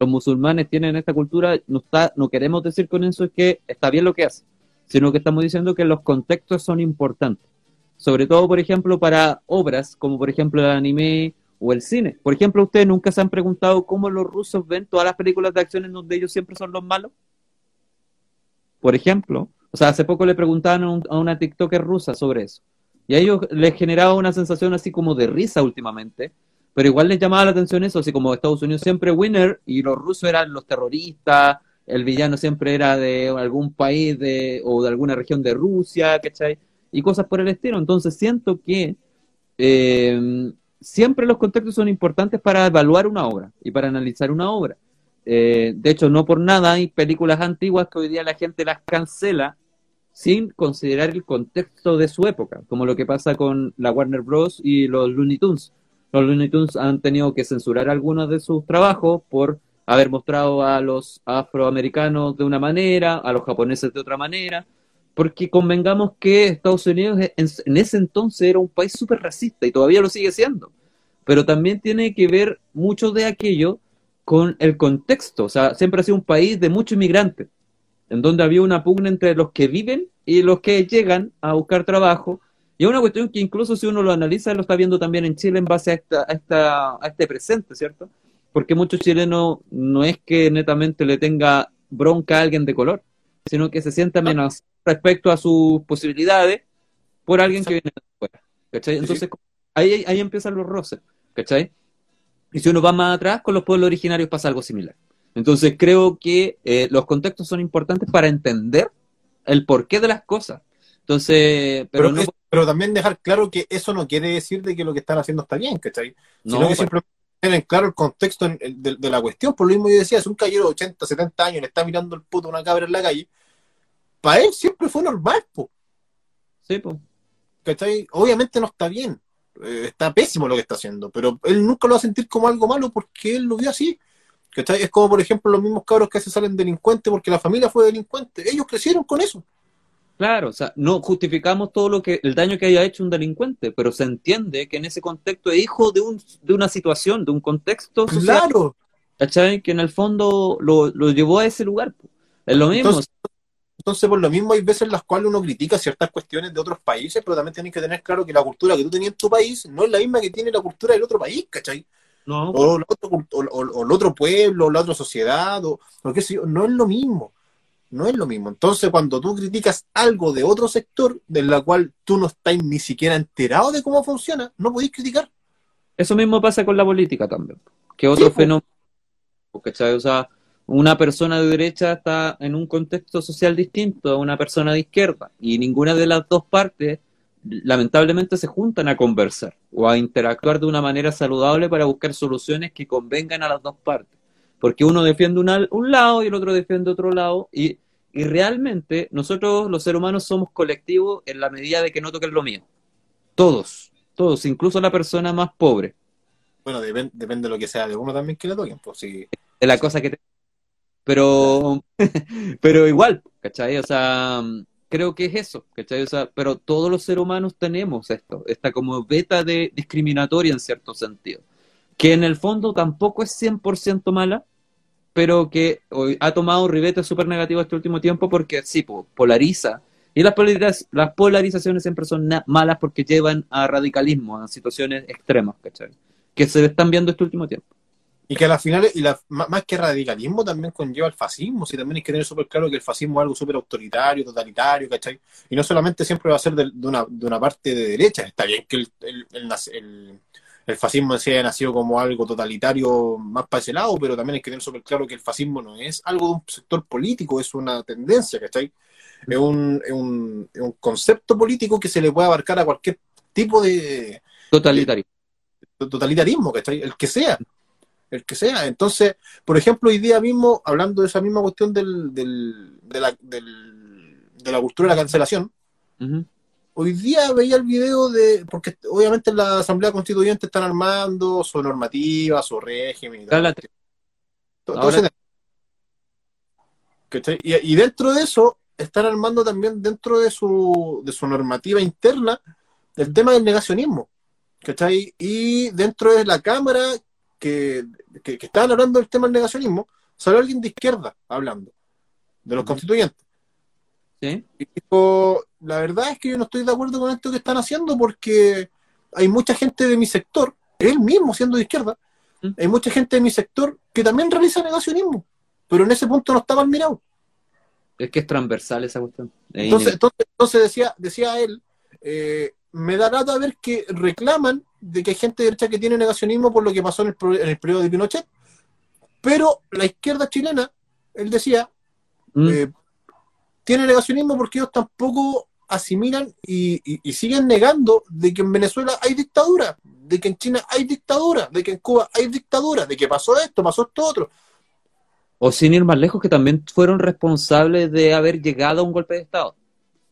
los musulmanes tienen esta cultura, no, está, no queremos decir con eso que está bien lo que hacen, sino que estamos diciendo que los contextos son importantes. Sobre todo, por ejemplo, para obras como por ejemplo el anime o el cine. Por ejemplo, ustedes nunca se han preguntado cómo los rusos ven todas las películas de acción en donde ellos siempre son los malos. Por ejemplo, o sea, hace poco le preguntaban a, un- a una TikToker rusa sobre eso. Y a ellos les generaba una sensación así como de risa últimamente, pero igual les llamaba la atención eso, así como Estados Unidos siempre winner y los rusos eran los terroristas, el villano siempre era de algún país de, o de alguna región de Rusia, ¿cachai? Y cosas por el estilo. Entonces siento que eh, siempre los contextos son importantes para evaluar una obra y para analizar una obra. Eh, de hecho, no por nada hay películas antiguas que hoy día la gente las cancela sin considerar el contexto de su época, como lo que pasa con la Warner Bros. y los Looney Tunes. Los Looney Tunes han tenido que censurar algunos de sus trabajos por haber mostrado a los afroamericanos de una manera, a los japoneses de otra manera, porque convengamos que Estados Unidos en, en ese entonces era un país súper racista y todavía lo sigue siendo, pero también tiene que ver mucho de aquello con el contexto, o sea, siempre ha sido un país de muchos inmigrantes, en donde había una pugna entre los que viven y los que llegan a buscar trabajo, y es una cuestión que incluso si uno lo analiza, lo está viendo también en Chile en base a, esta, a, esta, a este presente, ¿cierto? Porque muchos chilenos no es que netamente le tenga bronca a alguien de color, sino que se siente amenazado respecto a sus posibilidades por alguien que viene de afuera, ¿cachai? Entonces, ahí, ahí empiezan los roces, ¿cachai? Y si uno va más atrás, con los pueblos originarios pasa algo similar. Entonces creo que eh, los contextos son importantes para entender el porqué de las cosas. Entonces, pero, Pero, no... es- pero también dejar claro que eso no quiere decir de que lo que están haciendo está bien, ¿cachai? No, Sino que pa- simplemente tener claro el contexto en- en- de, de la cuestión. Por lo mismo yo decía, si un caballero de 80, 70 años le está mirando el puto a una cabra en la calle, para él siempre fue normal, po, Sí, pues. ¿cachai? Obviamente no está bien, eh, está pésimo lo que está haciendo, pero él nunca lo va a sentir como algo malo porque él lo vio así. ¿cachai? Es como, por ejemplo, los mismos cabros que se salen delincuentes porque la familia fue delincuente. Ellos crecieron con eso. Claro, o sea, no justificamos todo lo que el daño que haya hecho un delincuente, pero se entiende que en ese contexto es hijo de un de una situación, de un contexto social, Claro. ¿cachai? Que en el fondo lo, lo llevó a ese lugar. po. Es lo mismo. Entonces, Entonces, por lo mismo, hay veces en las cuales uno critica ciertas cuestiones de otros países, pero también tienes que tener claro que la cultura que tú tenías en tu país no es la misma que tiene la cultura del otro país, ¿cachai? no, O, la otro, cult- o, o- o el otro pueblo, o la otra sociedad, o, o qué sé yo, no es lo mismo. No es lo mismo. Entonces, cuando tú criticas algo de otro sector, de la cual tú no estás ni siquiera enterado de cómo funciona, no podéis criticar. Eso mismo pasa con la política también, que otro Sí, fenómeno, ¿cachai? O sea, una persona de derecha está en un contexto social distinto a una persona de izquierda y ninguna de las dos partes lamentablemente se juntan a conversar o a interactuar de una manera saludable para buscar soluciones que convengan a las dos partes, porque uno defiende una- un lado y el otro defiende otro lado y, y realmente nosotros los seres humanos somos colectivos en la medida de que no toquen lo mío, todos, todos, incluso la persona más pobre. Bueno, depen- depende de lo que sea de uno también que le toquen. Pues, sí. de la cosa que te... Pero, pero igual, ¿cachai? O sea, creo que es eso, ¿cachai? O sea, pero todos los seres humanos tenemos esto, esta como beta de discriminatoria en cierto sentido, que en el fondo tampoco es 100% mala, pero que hoy ha tomado un ribete súper negativo este último tiempo porque sí, po, polariza. Y las, polariz- las polarizaciones siempre son malas porque llevan a radicalismo, a situaciones extremas, ¿cachai? Que se están viendo este último tiempo. Y que a las finales, y la, má- más que radicalismo, también conlleva el fascismo. Si también hay que tener súper claro que el fascismo es algo súper autoritario, totalitario, ¿cachai? Y no solamente siempre va a ser de, de una, de una parte de derecha. Está bien que el, el, el, el- el fascismo en sí haya nacido como algo totalitario más para ese lado, pero también hay que tener súper claro que el fascismo no es algo de un sector político, es una tendencia, ¿cachai? Es un, es un, es un concepto político que se le puede abarcar a cualquier tipo de, Totalitario. totalitarismo, ¿cachai? El que sea, el que sea. Entonces, por ejemplo, hoy día mismo, hablando de esa misma cuestión del, del- de, la, del- de la cultura de la cancelación. Hoy día veía el video de, porque obviamente en la Asamblea Constituyente están armando su normativa, su régimen y tal. Y, y dentro de eso, están armando también dentro de su, de su normativa interna el tema del negacionismo. ¿Cachai? Y dentro de la Cámara que, que, que estaban hablando del tema del negacionismo, salió alguien de izquierda hablando, de los constituyentes. ¿Sí? Y dijo, la verdad es que yo no estoy de acuerdo con esto que están haciendo porque hay mucha gente de mi sector, él mismo siendo de izquierda, ¿Mm? hay mucha gente de mi sector que también realiza negacionismo, pero en ese punto no está mal mirado. Es que es transversal esa cuestión. Es Entonces, entonces, entonces decía, decía él, eh, me da lata ver que reclaman de que hay gente de derecha que tiene negacionismo por lo que pasó en el, en el periodo de Pinochet, pero la izquierda chilena, él decía, Mm, eh, tiene negacionismo porque ellos tampoco asimilan y, y- y siguen negando de que en Venezuela hay dictadura, de que en China hay dictadura, de que en Cuba hay dictadura, de que pasó esto, pasó esto otro. O sin ir más lejos, que también fueron responsables de haber llegado a un golpe de Estado.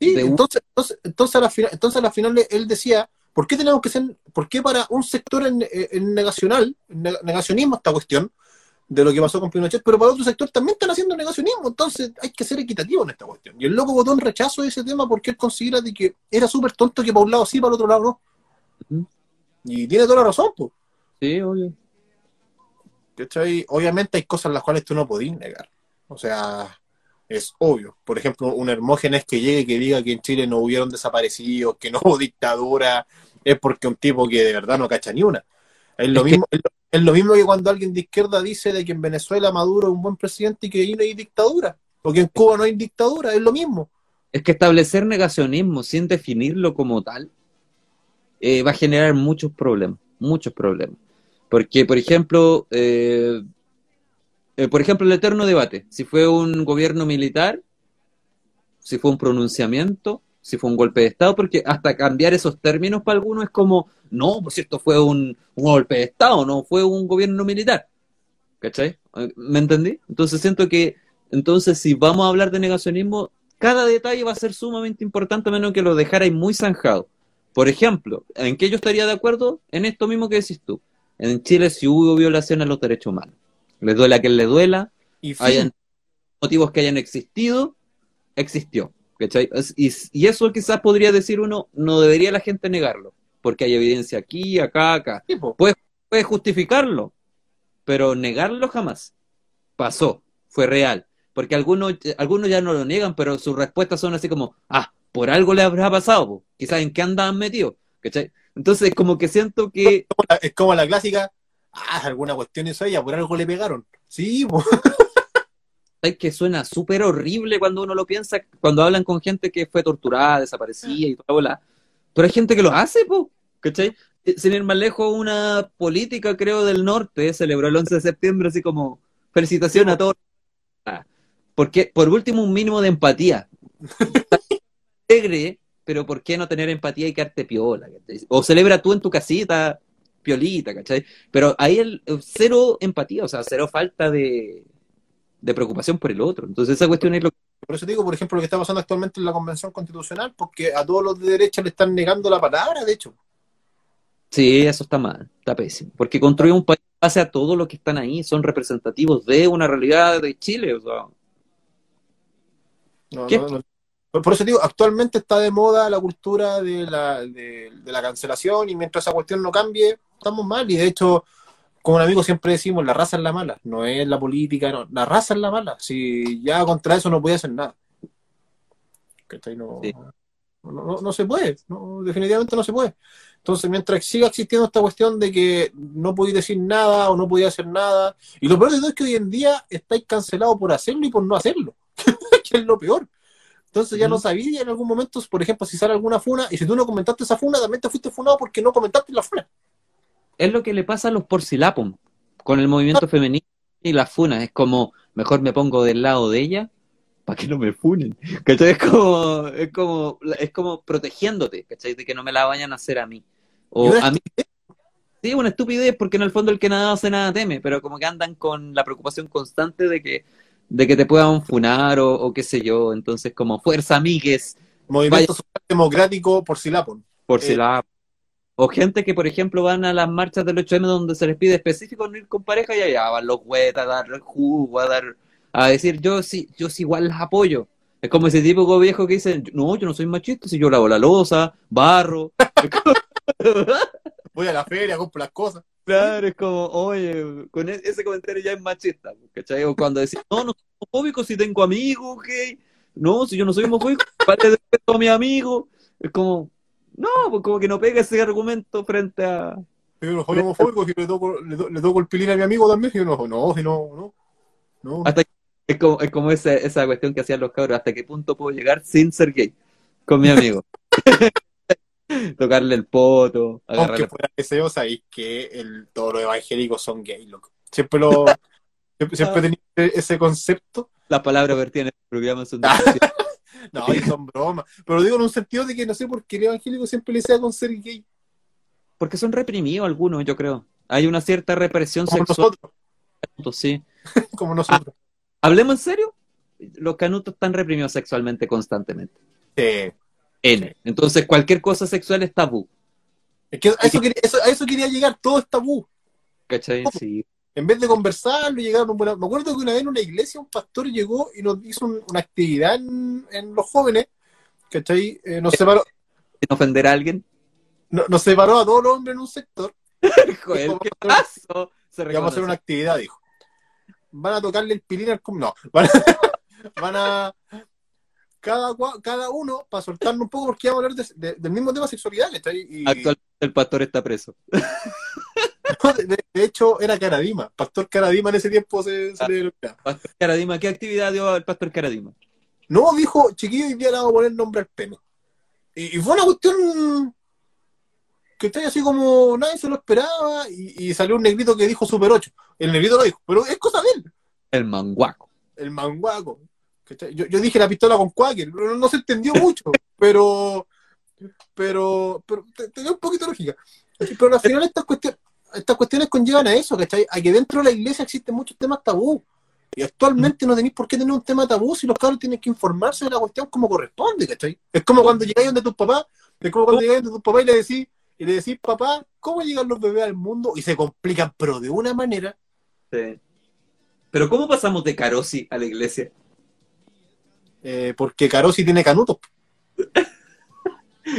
Sí, De entonces, entonces, entonces, a la final, entonces a la final él decía, ¿por qué tenemos que ser, por qué para un sector en, en negacional, negacionismo esta cuestión de lo que pasó con Pinochet, pero para otro sector también están haciendo negacionismo, entonces hay que ser equitativo en esta cuestión. Y el loco votó en rechazo de ese tema porque él considera de que era súper tonto que para un lado sí, para el otro lado no. Y tiene toda la razón, pues. Sí, obvio. ¿cachai? Obviamente hay cosas las cuales tú no podís negar. O sea, es obvio. Por ejemplo, un Hermógenes que llegue y que diga que en Chile no hubieron desaparecidos, que no hubo dictadura, es porque un tipo que de verdad no cacha ni una. Es lo, Es mismo, es lo mismo que cuando alguien de izquierda dice de que en Venezuela Maduro es un buen presidente y que ahí no hay dictadura. O que en Cuba no hay dictadura, es lo mismo. Es que establecer negacionismo sin definirlo como tal eh, va a generar muchos problemas, muchos problemas. Porque, por ejemplo, eh, eh, por ejemplo, el eterno debate, si fue un gobierno militar, si fue un pronunciamiento si fue un golpe de Estado, porque hasta cambiar esos términos para algunos es como, no, pues esto fue un, un golpe de Estado, no fue un gobierno militar. ¿Cachai? ¿Me entendí? Entonces siento que, entonces si vamos a hablar de negacionismo, cada detalle va a ser sumamente importante a menos que lo dejarais muy zanjado. Por ejemplo, ¿en qué yo estaría de acuerdo? En esto mismo que decís tú. En Chile si hubo violación a los derechos humanos. Les duela a quien le duela, Y hayan motivos que hayan existido, existió. ¿Cachai? Es- Y, y eso quizás podría decir uno, no debería la gente negarlo, porque hay evidencia aquí, acá, acá. sí, po. Puede justificarlo, pero negarlo jamás. Pasó, fue real. Porque algunos, algunos ya no lo niegan, pero sus respuestas son así como, ah, por algo le habrá pasado, po. quizás en qué andaban metidos. ¿cachai? Entonces, como que siento que es como la clásica, ah, alguna cuestión hizo ella, por algo le pegaron. Sí, po. que suena súper horrible cuando uno lo piensa, cuando hablan con gente que fue torturada, desaparecida y toda la. Pero hay gente que lo hace, po, ¿cachai? Eh, Sin ir más lejos, una política, creo, del norte celebró el 11 de septiembre así como felicitaciones a todos. Ah, Porque, por último, un mínimo de empatía. Alegre, pero ¿por qué no tener empatía y quedarte piola? ¿cachai? O celebra tú en tu casita, piolita, ¿cachai? Pero ahí el cero empatía, o sea, cero falta de, de preocupación por el otro. Entonces esa cuestión es lo que... Por eso digo, por ejemplo, lo que está pasando actualmente en la Convención Constitucional, porque a todos los de derecha le están negando la palabra, de hecho. Sí, eso está mal, está pésimo. Porque construir un país base a todo lo que están ahí son representativos de una realidad de Chile. O sea, No, no, no. Por por eso digo, actualmente está de moda la cultura de la, de, de la cancelación y mientras esa cuestión no cambie, estamos mal. Y de hecho, como un amigo siempre decimos, la raza es la mala, no es la política, no, la raza es la mala. Si ya contra eso no puede hacer nada. ¿Cachai? No, Sí. no, no- no se puede, no, definitivamente no se puede. Entonces, mientras siga existiendo esta cuestión de que no podéis decir nada o no podéis hacer nada, y lo peor de todo es que hoy en día estáis cancelados por hacerlo y por no hacerlo, que es lo peor. Entonces ya no Ujú. sabía en algún momento, por ejemplo, si sale alguna funa, y si tú no comentaste esa funa, también te fuiste funado porque no comentaste la funa. Es lo que le pasa a los porcilapom con el movimiento femenino y las funas. Es como, mejor me pongo del lado de ella para que no me funen. ¿Cachai? Es como, es como, es como protegiéndote, ¿cachai? De que no me la vayan a hacer a mí. O a mí. Sí, una estupidez, porque en el fondo el que nada hace nada teme, pero como que andan con la preocupación constante de que, de que te puedan funar o, o qué sé yo. Entonces, como fuerza amigues, Movimiento Social Democrático por Silapon. por Eh. O gente que, por ejemplo, van a las marchas del 8M donde se les pide específico no ir con pareja y allá van los huetas a dar jugo, a dar, a decir yo sí, yo sí igual las apoyo. Es como ese típico viejo que dice, no, yo no soy machista, si yo lavo la losa, barro. Voy a la feria, compro las cosas. Claro, es como, oye, con e- ese comentario ya es machista, ¿cachai? O cuando decís, no, no soy homofóbico si tengo amigos, gay. No, si yo no soy homofóbico, vale de respeto a mi amigo. Es como, no, pues como que no pega ese argumento frente a... Yo no soy homofóbico, si le toco, le, le toco el pilín a mi amigo también, y yo no, no, si no, no. no. Hasta es como, es como esa, esa cuestión que hacían los cabros, hasta qué punto puedo llegar sin ser gay con mi amigo. Tocarle el poto, Aunque agarrarle... fuera deseo, sabéis que el, todos los evangélicos son gays, loco. Siempre lo. siempre, siempre tenido ese concepto. Las palabras vertidas en el programa son No, y son bromas. Pero lo digo en un sentido de que no sé por qué el evangélico siempre le sea con ser gay. Porque son reprimidos algunos, yo creo. Hay una cierta represión Como sexual, nosotros. sí. Como nosotros. ¿Hablemos en serio? Los canutos están reprimidos sexualmente constantemente. Sí. N. Entonces, cualquier cosa sexual es tabú. Es que a eso, quería, eso- a eso quería llegar, todo es tabú. ¿Cachai? Sí. En vez de conversarlo, llegar a un buen- Me acuerdo que una vez en una iglesia un pastor llegó y nos hizo un- una actividad en, en los jóvenes, ¿cachai? Eh, nos, separó, Sin ofender a alguien. no- nos separó a todos los hombres en un sector Joder, ¿qué pasó? Se vamos a hacer una actividad, dijo. Van a tocarle el pilín al... No, van a... van a- cada, cada uno, para soltarnos un poco, porque vamos a hablar de- de- del mismo tema sexualidad, ¿cachai? Y, Actualmente el pastor está preso. no, de, de hecho, era Caradima. Pastor Caradima en ese tiempo se, se le denominaba. Pastor Caradima, ¿qué actividad dio el pastor Caradima? No, dijo, chiquillo, hoy día le vamos a poner nombre al pene. Y, y fue una cuestión que está así como nadie se lo esperaba y, y salió un negrito que dijo Super 8. El negrito lo dijo, pero es cosa de él, El manguaco. el manguaco. Yo, yo dije la pistola con Quaker, no, no se entendió mucho. pero, pero, pero te, te da un poquito de lógica. Pero al final estas cuestiones, estas cuestiones conllevan a eso, ¿cachai? A que dentro de la iglesia existen muchos temas tabú. Y actualmente no tenéis por qué tener un tema tabú si los cabros tienen que informarse de la cuestión como corresponde, ¿cachai? Es como cuando llegáis donde tus papás, es como cuando llegáis donde tus papás y le decís, y le decís, papá, ¿cómo llegan los bebés al mundo? Y se complican, pero de una manera. Sí. Pero ¿cómo pasamos de Carosi a la iglesia? eh, porque Carosi tiene canutos.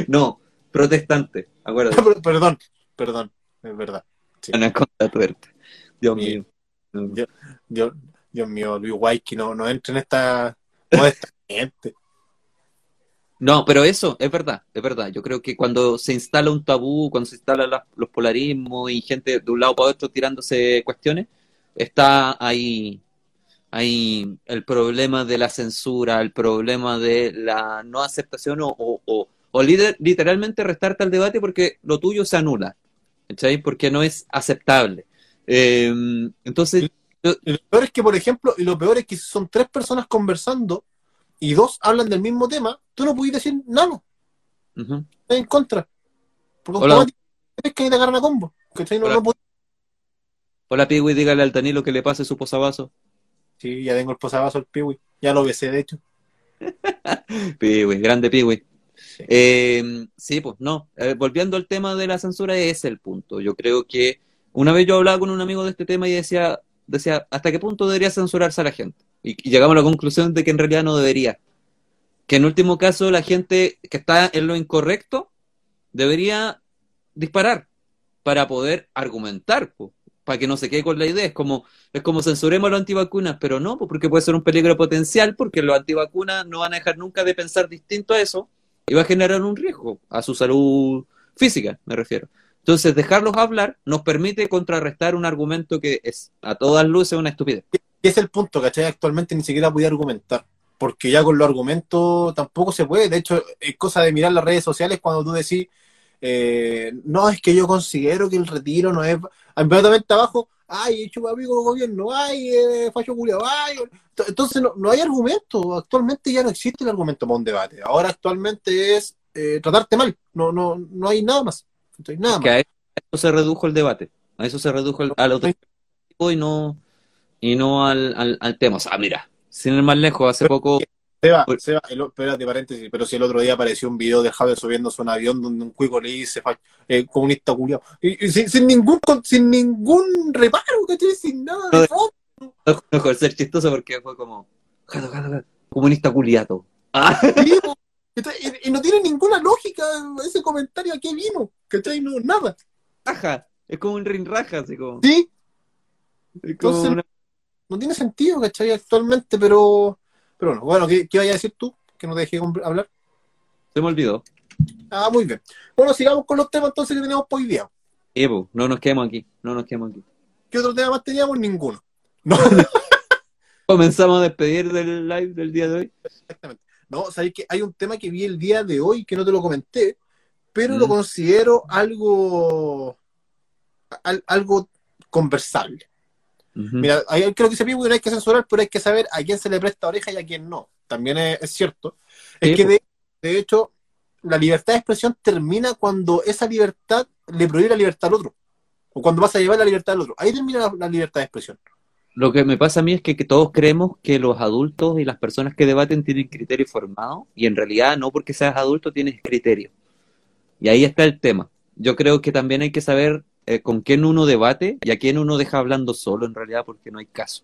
No, protestante, acuérdate. perdón, perdón, es verdad. Sí. Ana Conta Tuerte. Dios mío. Dios, Dios, Dios mío, Luis Waiki no, no entra en esta modesta gente. No, pero eso es verdad, es verdad. Yo creo que cuando se instala un tabú, cuando se instalan la- los polarismos y gente de un lado para otro tirándose cuestiones, está ahí, ahí el problema de la censura, el problema de la no aceptación o, o, o- o literalmente restarte al debate porque lo tuyo se anula, ¿cachai? Porque no es aceptable. Eh, entonces, lo peor es que, por ejemplo, y lo peor es que si son tres personas conversando y dos hablan del mismo tema, tú no puedes decir nada, ujú. estás en contra. Porque Hola. automáticamente que te agarran a combo. ¿cachai? No, Hola. no Hola, Piwi, dígale al Danilo que le pase su posavasos. Sí, ya tengo el posavasos al piwi. Ya lo besé, de hecho. Piwi, grande Piwi. Eh, sí, pues no. Eh, volviendo al tema de la censura, ese es el punto. Yo creo que una vez yo hablaba con un amigo de este tema y decía, decía ¿hasta qué punto debería censurarse a la gente? Y, llegamos a la conclusión de que en realidad no debería. Que en último caso la gente que está en lo incorrecto debería disparar para poder argumentar, po, para que no se quede con la idea. Es como, es como censuremos a los antivacunas, pero no, po, porque puede ser un peligro potencial, porque los antivacunas no van a dejar nunca de pensar distinto a eso y va a generar un riesgo a su salud física, me refiero. Entonces, dejarlos hablar nos permite contrarrestar un argumento que es a todas luces una estupidez. Y es el punto, ¿cachai? Actualmente ni siquiera podía argumentar. Porque ya con los argumentos tampoco se puede. De hecho, es cosa de mirar las redes sociales cuando tú decís, eh, no, es que yo considero que el retiro no es. Inmediatamente abajo, ay, chupa amigo del gobierno, ay, eh, facho culiao, ay. Entonces no, no hay argumento. Actualmente ya no existe el argumento para un debate. Ahora actualmente es eh, tratarte mal. No, no, no hay nada más. No hay nada más. a eso se redujo el debate, a eso se redujo el, al otro y no, y no al, al, al tema. O sea, mira, sin ir más lejos, hace poco, Seba. Seba, el, espérate, paréntesis, pero si el otro día apareció un video de Javier subiéndose a un avión donde un cuico le dice eh, comunista culiao. Y, y sin, sin ningún sin ningún reparo, ¿cachai? Sin nada de fondo. mejor ser chistoso porque fue como, "Jato, jato, jato, comunista culiato. Ah. Y, y no tiene ninguna lógica ese comentario a qué vino, ¿cachai? No, nada. raja, es como un rin raja, así como, Sí, Entonces- una- no tiene sentido, ¿cachai? Actualmente, pero, pero bueno, bueno, ¿qué, qué vaya a decir tú? Que no te dejé hablar. se me olvidó. Ah, muy bien. Bueno, sigamos con los temas entonces que tenemos por hoy día. Evo, no nos quedemos aquí, no nos quedemos aquí. ¿Qué otro tema más teníamos? Ninguno. No, Comenzamos a despedir del live del día de hoy. Exactamente. No, sabéis que hay un tema que vi el día de hoy que no te lo comenté, pero lo Mm. considero algo al- algo conversable. Mira, hay, creo que se pide hay que censurar, pero hay que saber a quién se le presta oreja y a quién no. También es, es cierto. Es que de hecho, la libertad de expresión termina cuando esa libertad le prohíbe la libertad al otro. O cuando vas a llevar la libertad al otro. Ahí termina la, la libertad de expresión. Lo que me pasa a mí es que, que todos creemos que los adultos y las personas que debaten tienen criterio formado y en realidad no porque seas adulto tienes criterio. Y ahí está el tema. Yo creo que también hay que saber eh, con quién uno debate y a quién uno deja hablando solo en realidad porque no hay caso.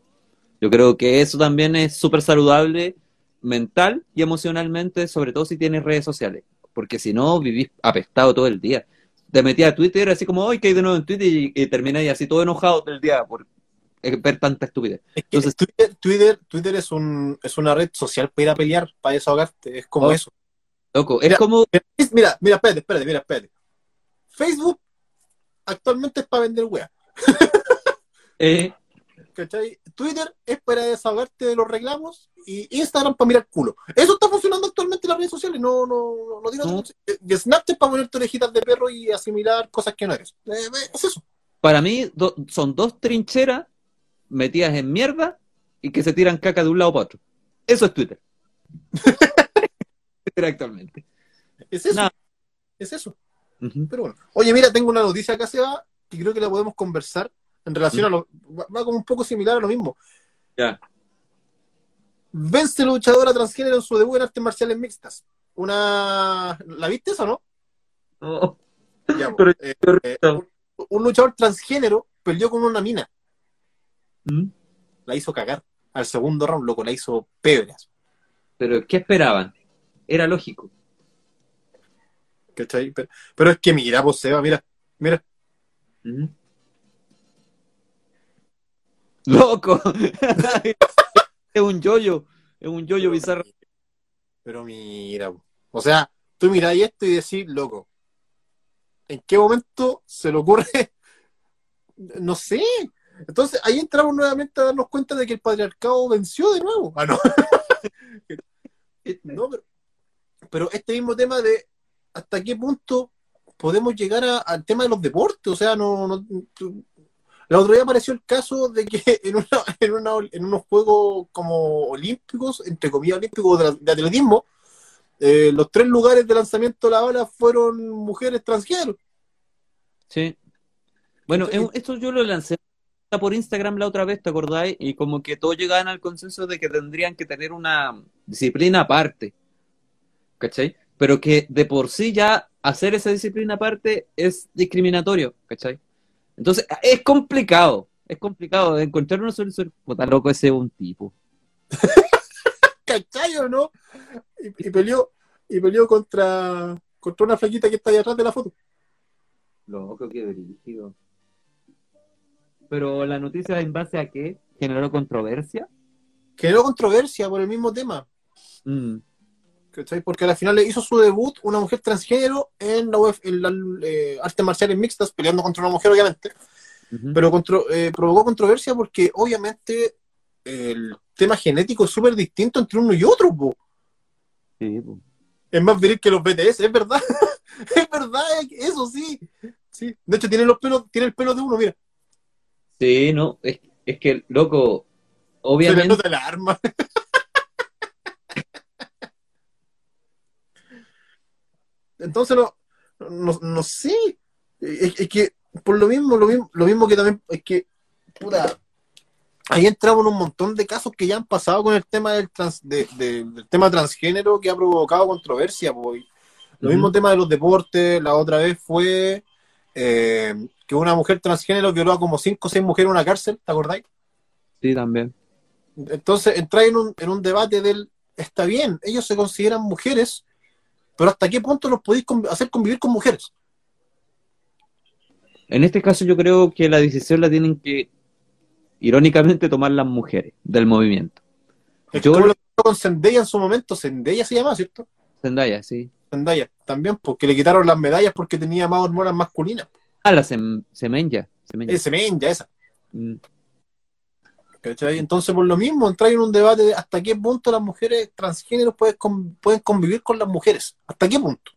Yo creo que eso también es súper saludable mental y emocionalmente, sobre todo si tienes redes sociales, porque si no vivís apestado todo el día. Te metías a Twitter así como, hoy que hay de nuevo en Twitter y, y termináis así todo enojado todo el día por eh, ver tanta estupidez. Es que Entonces- Twitter, Twitter, Twitter es, un, es una red social para ir a pelear, para desahogarte. Es como Oh. eso. Loco, es Mira. como, Es- Mira, mira, espérate, espérate, mira, espérate. Facebook actualmente es para vender wea. eh, ¿Cachai? Twitter es para desahogarte de los reclamos y Instagram para mirar culo. Eso está funcionando actualmente en las redes sociales. No, no, no, no tiene No. cosa. Y Snapchat para ponerte orejitas de perro y asimilar cosas que no eres. Eh, eh, es eso. para mí do- son dos trincheras metidas en mierda y que se tiran caca de un lado para otro. Eso es Twitter. Twitter actualmente. Es eso. Es eso. Pero bueno. Oye, mira, tengo una noticia acá, Seba, que creo que la podemos conversar en relación a lo. Va, como un poco similar a lo mismo. Ya. Vence luchadora transgénero en su debut en artes marciales mixtas. Una. ¿La viste eso, no? Oh, Ya, Pero- eh, eh, un, un luchador transgénero peleó con una mina. ¿Mm? La hizo cagar. Al segundo round, loco, la hizo pedras. Pero, ¿qué esperaban? Era lógico. ¿Cachai? Pero, pero es que mira, pues Seba, mira, mira. ¡Loco! es un yoyo. Es un yoyo bizarro. Pero mira, o sea, tú miráis esto y decís, loco, ¿en qué momento se le ocurre? No sé. Entonces ahí entramos nuevamente a darnos cuenta de que el patriarcado venció de nuevo. Ah, no. No, pero, pero este mismo tema de hasta qué punto podemos llegar a- al tema de los deportes. O sea, no, no- el otro día apareció el caso de que en, una, en, una- en unos juegos como olímpicos, entre comillas olímpicos de, de atletismo, eh, los tres lugares de lanzamiento de la bala fueron mujeres transgénero. Sí. Bueno, esto yo lo lancé por Instagram la otra vez, ¿te acordáis? Y como que todos llegaban al consenso de que tendrían que tener una disciplina aparte. ¿Cachai? Pero que de por sí ya hacer esa disciplina aparte es discriminatorio, ¿cachai? Entonces, es complicado. Es complicado de encontrar una solución. Puta loco, ese es un tipo. ¿Cachai o no? Y, y peleó, y peleó contra, contra una flaquita que está ahí atrás de la foto. Loco, qué brígido. Pero la noticia en base a qué generó controversia. Generó controversia por el mismo tema. Mm. ¿Cachai? Porque al final le hizo su debut una mujer transgénero en la, UF en la eh, artes marciales mixtas, peleando contra una mujer, obviamente. Pero contro- eh, provocó controversia porque, obviamente, el tema genético es súper distinto entre uno y otro. po. Sí, po. Es más viril que los BTS, es verdad. es verdad, eso sí. sí. De hecho, tiene los pelos, tiene el pelo de uno, mira. Sí, no, es, es que, loco, Se le obviamente, nota la arma. Entonces, no, no, no sé. Es, es que, por lo mismo, lo mismo, lo mismo que también, es que, puta, ahí entramos en un montón de casos que ya han pasado con el tema del, trans, de- de- del tema transgénero que ha provocado controversia. pues. Lo mismo tema de los deportes, la otra vez fue eh, que una mujer transgénero violó a como cinco o seis mujeres en una cárcel, ¿te acordáis? sí, también. Entonces entra en un, en un debate del, está bien, ellos se consideran mujeres, pero ¿hasta qué punto los podéis conv- hacer convivir con mujeres? En este caso yo creo que la decisión la tienen que, irónicamente, tomar las mujeres del movimiento. Es Yo- como lo que con Zendaya en su momento, Zendaya se llama, ¿cierto? Zendaya, sí. Zendaya, también, porque le quitaron las medallas porque tenía más hormonas masculinas. Ah, la sem- Semenya. Semenya. Ese men, ya esa. Mm. ¿Cachai? Entonces, por lo mismo, entrar en un debate de hasta qué punto las mujeres transgéneros pueden, pueden convivir con las mujeres. ¿Hasta qué punto?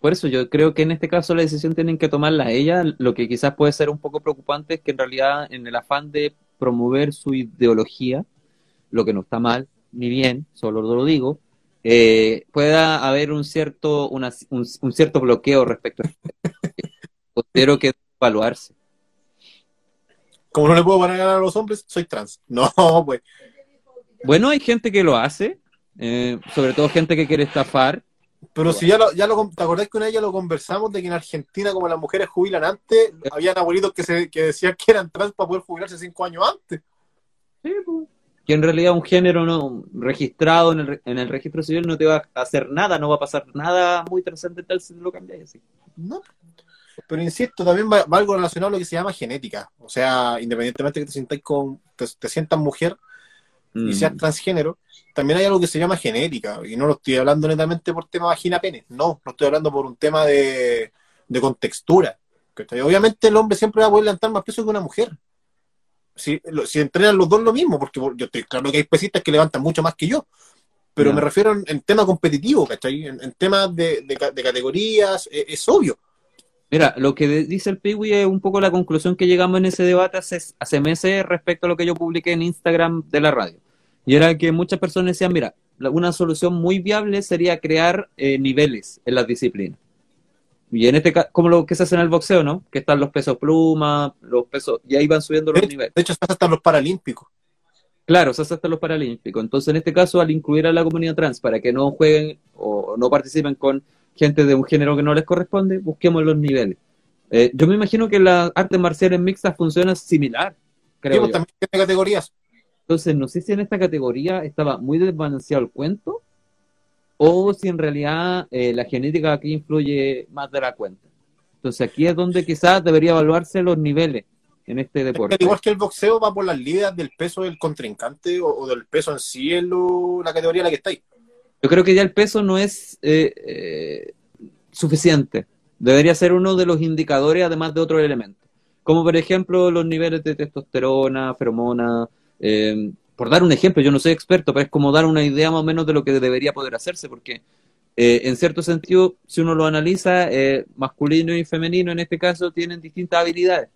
Por eso yo creo que en este caso la decisión tienen que tomarla ella. Lo que quizás puede ser un poco preocupante es que en realidad en el afán de promover su ideología, lo que no está mal ni bien, solo lo digo, eh, pueda haber un cierto, una- un, un cierto bloqueo respecto a esto. Considero que evaluarse. Como no le puedo parar a los hombres, soy trans. No, pues. Bueno, hay gente que lo hace, eh, sobre todo gente que quiere estafar. Pero si ya lo, ya lo, ¿te acordás que una vez ya lo conversamos de que en Argentina, como las mujeres jubilan antes, habían abuelitos que, se, que decían que eran trans para poder jubilarse cinco años antes? que en realidad un género no registrado en el, en el registro civil no te va a hacer nada, no va a pasar nada muy trascendental si lo cambias así. No. Pero insisto, también va, va algo relacionado a lo que se llama genética. O sea, independientemente que te sientas con, te, te sientas mujer y Mm. seas transgénero, también hay algo que se llama genética. Y no lo estoy hablando netamente por tema vagina-pene. No, lo estoy hablando por un tema de, de contextura. Obviamente el hombre siempre va a poder levantar más peso que una mujer. Si, lo- si entrenan los dos lo mismo, porque yo estoy claro que hay pesistas que levantan mucho más que yo. Pero me refiero en, en tema competitivo, ¿cachai? En, en temas de, de de categorías, e- es obvio. Mira, lo que dice el Piwi es un poco la conclusión que llegamos en ese debate hace, hace meses respecto a lo que yo publiqué en Instagram de la radio. Y era que muchas personas decían, mira, una solución muy viable sería crear eh, niveles en las disciplinas. Y en este caso, como lo que se hace en el boxeo, ¿no? Que están los pesos pluma, los pesos, y ahí van subiendo los De niveles. de hecho, se hace hasta los paralímpicos. Claro, se hace hasta los paralímpicos. Entonces, en este caso, al incluir a la comunidad trans para que no jueguen o no participen con gente de un género que no les corresponde, busquemos los niveles. Eh, yo me imagino que las artes marciales mixtas funcionan similar, creo Sí, pues, yo. también tiene categorías. Entonces, no sé si en esta categoría estaba muy desbalanceado el cuento o si en realidad eh, la genética aquí influye más de la cuenta. Entonces, aquí es donde quizás debería evaluarse los niveles en este Es que deporte. al igual que el boxeo va por las ligas del peso del contrincante o, o del peso en sí en lo- la categoría en la que estáis. Yo creo que ya el peso no es eh, eh, suficiente. Debería ser uno de los indicadores, además de otros elementos. Como por ejemplo los niveles de testosterona, feromona. eh, por dar un ejemplo, yo no soy experto, pero es como dar una idea más o menos de lo que debería poder hacerse, porque eh, en cierto sentido, si uno lo analiza, masculino y femenino en este caso tienen distintas habilidades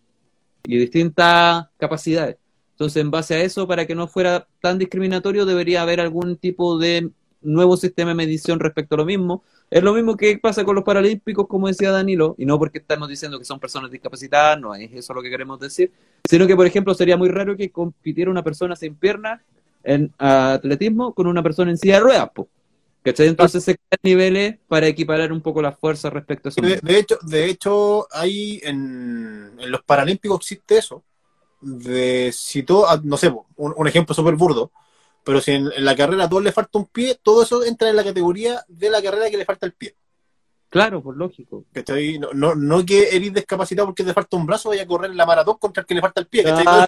y distintas capacidades. Entonces, en base a eso, para que no fuera tan discriminatorio, debería haber algún tipo de nuevo sistema de medición respecto a lo mismo. Es lo mismo que pasa con los paralímpicos, como decía Danilo, y no porque estamos diciendo que son personas discapacitadas, no es eso lo que queremos decir, sino que, por ejemplo, sería muy raro que compitiera una persona sin piernas en atletismo con una persona en silla de ruedas, po. ¿Cachai? Entonces se crean niveles para equiparar un poco las fuerzas respecto a eso. De, hecho, de hecho, hay en, en los paralímpicos existe eso. De si todo, ah, no sé, un, un ejemplo súper burdo, pero si en, en la carrera a todos le falta un pie, todo eso entra en la categoría de la carrera que le falta el pie. Claro, por lógico. ¿Cachai? No, no, no que eres discapacitado porque te falta un brazo, vaya a correr en la maratón contra el que le falta el pie. ¿cachai? Claro.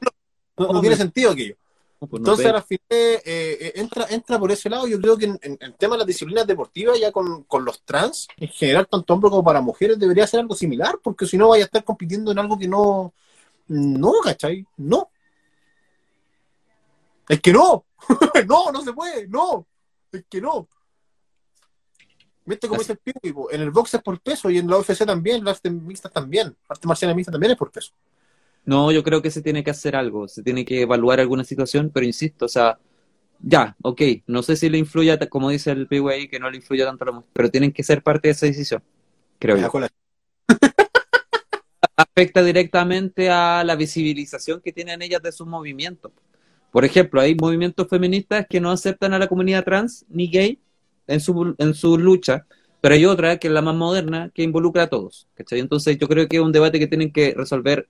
No, no- no tiene sentido aquello. Pues Entonces, al final, eh, eh, entra, entra por ese lado. Yo creo que en, en, en tema de las disciplinas deportivas, ya con, con los trans, en general, tanto hombres como para mujeres, debería ser algo similar, porque si no, vaya a estar compitiendo en algo que no. No, ¿cachai? No. Es que no. no, no se puede. No. Es que no. ¿Viste cómo Así- dice el Piwi, po? En el box es por peso y en la UFC también, en las artes mixtas también. Arte marcial mixta también es por peso. No, yo creo que se tiene que hacer algo, se tiene que evaluar alguna situación, pero insisto, o sea, ya, ok, no sé si le influye, ta- como dice el PWI, que no le influye tanto a la mujer, pero tienen que ser parte de esa decisión, creo La yo. Afecta directamente a la visibilización que tienen ellas de sus movimientos. Por ejemplo, hay movimientos feministas que no aceptan a la comunidad trans ni gay en su, en su lucha, pero hay otra que es la más moderna que involucra a todos. ¿cachai? Entonces yo creo que es un debate que tienen que resolver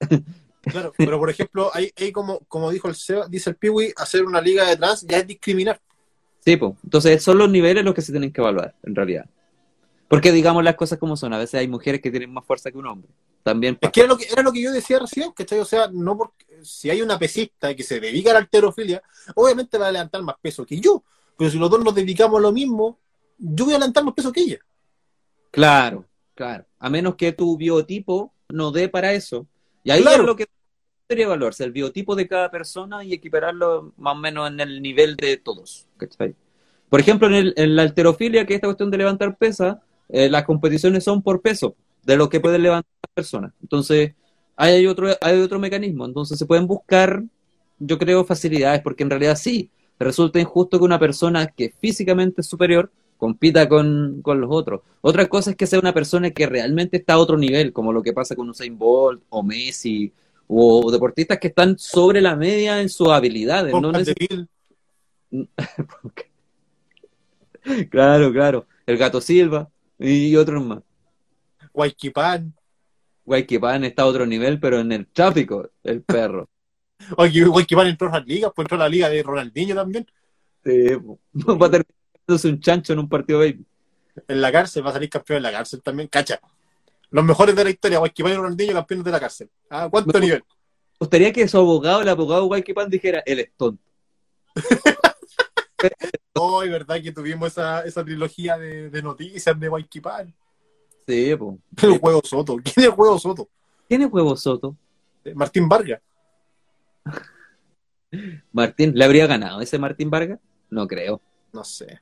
Claro, pero por ejemplo, hay, hay como, como dijo el Seba, dice el Piwi, hacer una liga de trans ya es discriminar. Sí, pues. Entonces son los niveles los que se tienen que evaluar, en realidad. Porque digamos las cosas como son, a veces hay mujeres que tienen más fuerza que un hombre. También Es que era lo que, era lo que yo decía recién, ¿cachai? O sea, no porque, si hay una pesista que se dedica a la alterofilia, obviamente va a levantar más peso que yo. Pero si los dos nos dedicamos a lo mismo, yo voy a levantar más peso que ella. Claro, claro. A menos que tu biotipo no dé para eso. Y ahí Claro. es lo que debería evaluarse, el biotipo de cada persona y equipararlo más o menos en el nivel de todos. ¿cachai? Por ejemplo, en, el- en la alterofilia, que es esta cuestión de levantar pesa, eh, las competiciones son por peso, de lo que pueden levantar las personas. Entonces, hay otro, hay otro mecanismo. Entonces, se pueden buscar, yo creo, facilidades, porque en realidad sí, resulta injusto que una persona que físicamente es superior compita con, con los otros. Otra cosa es que sea una persona que realmente está a otro nivel, como lo que pasa con Usain Bolt o Messi, o deportistas que están sobre la media en sus habilidades. No Claro, claro. El Gato Silva y otros más. Guayquipán. Guayquipán está a otro nivel, pero en el tráfico, el perro. Oye, Guayquipán entró a las ligas, pues entró a la liga de Ronaldinho también. Sí, po. va a terminar un chancho en un partido baby. En la cárcel, va a salir campeón en la cárcel también. Cacha. Los mejores de la historia, Guayquipán y Ronaldinho, campeones de la cárcel. Ah, ¿Cuánto Me- nivel? Me gustaría que su abogado, el abogado Guayquipán, dijera, él es tonto. Hoy, ¿verdad? Que tuvimos esa, esa trilogía de, de noticias de Guayquipán. Sí, po. El juego Soto. ¿Quién es juego Soto? ¿Quién es Huevo Soto? Eh, Martín Vargas. Martín, ¿le habría ganado ese Martín Vargas? No creo, No sé.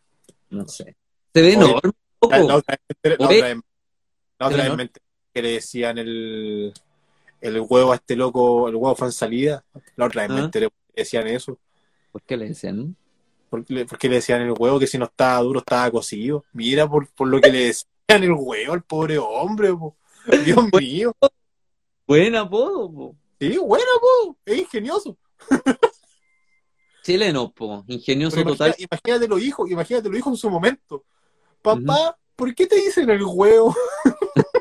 no sé. Se ve enorme. La, la otra vez, la otra vez- la otra vez me que le decían el, el huevo a este loco, el huevo fan salida. La otra vez me Ah. enteré que decían eso. ¿Por qué le decían? Porque le, porque le decían el huevo que si no estaba duro estaba cocido. Mira por, por lo que le decían el huevo al pobre hombre, po. Dios mío. Buen apodo, po. Sí, bueno, po. Es ingenioso. Chileno, po. Ingenioso Pero total. imagina- imagínate los hijos, imagínate los hijos en su momento. Papá, ¿por qué te dicen el huevo?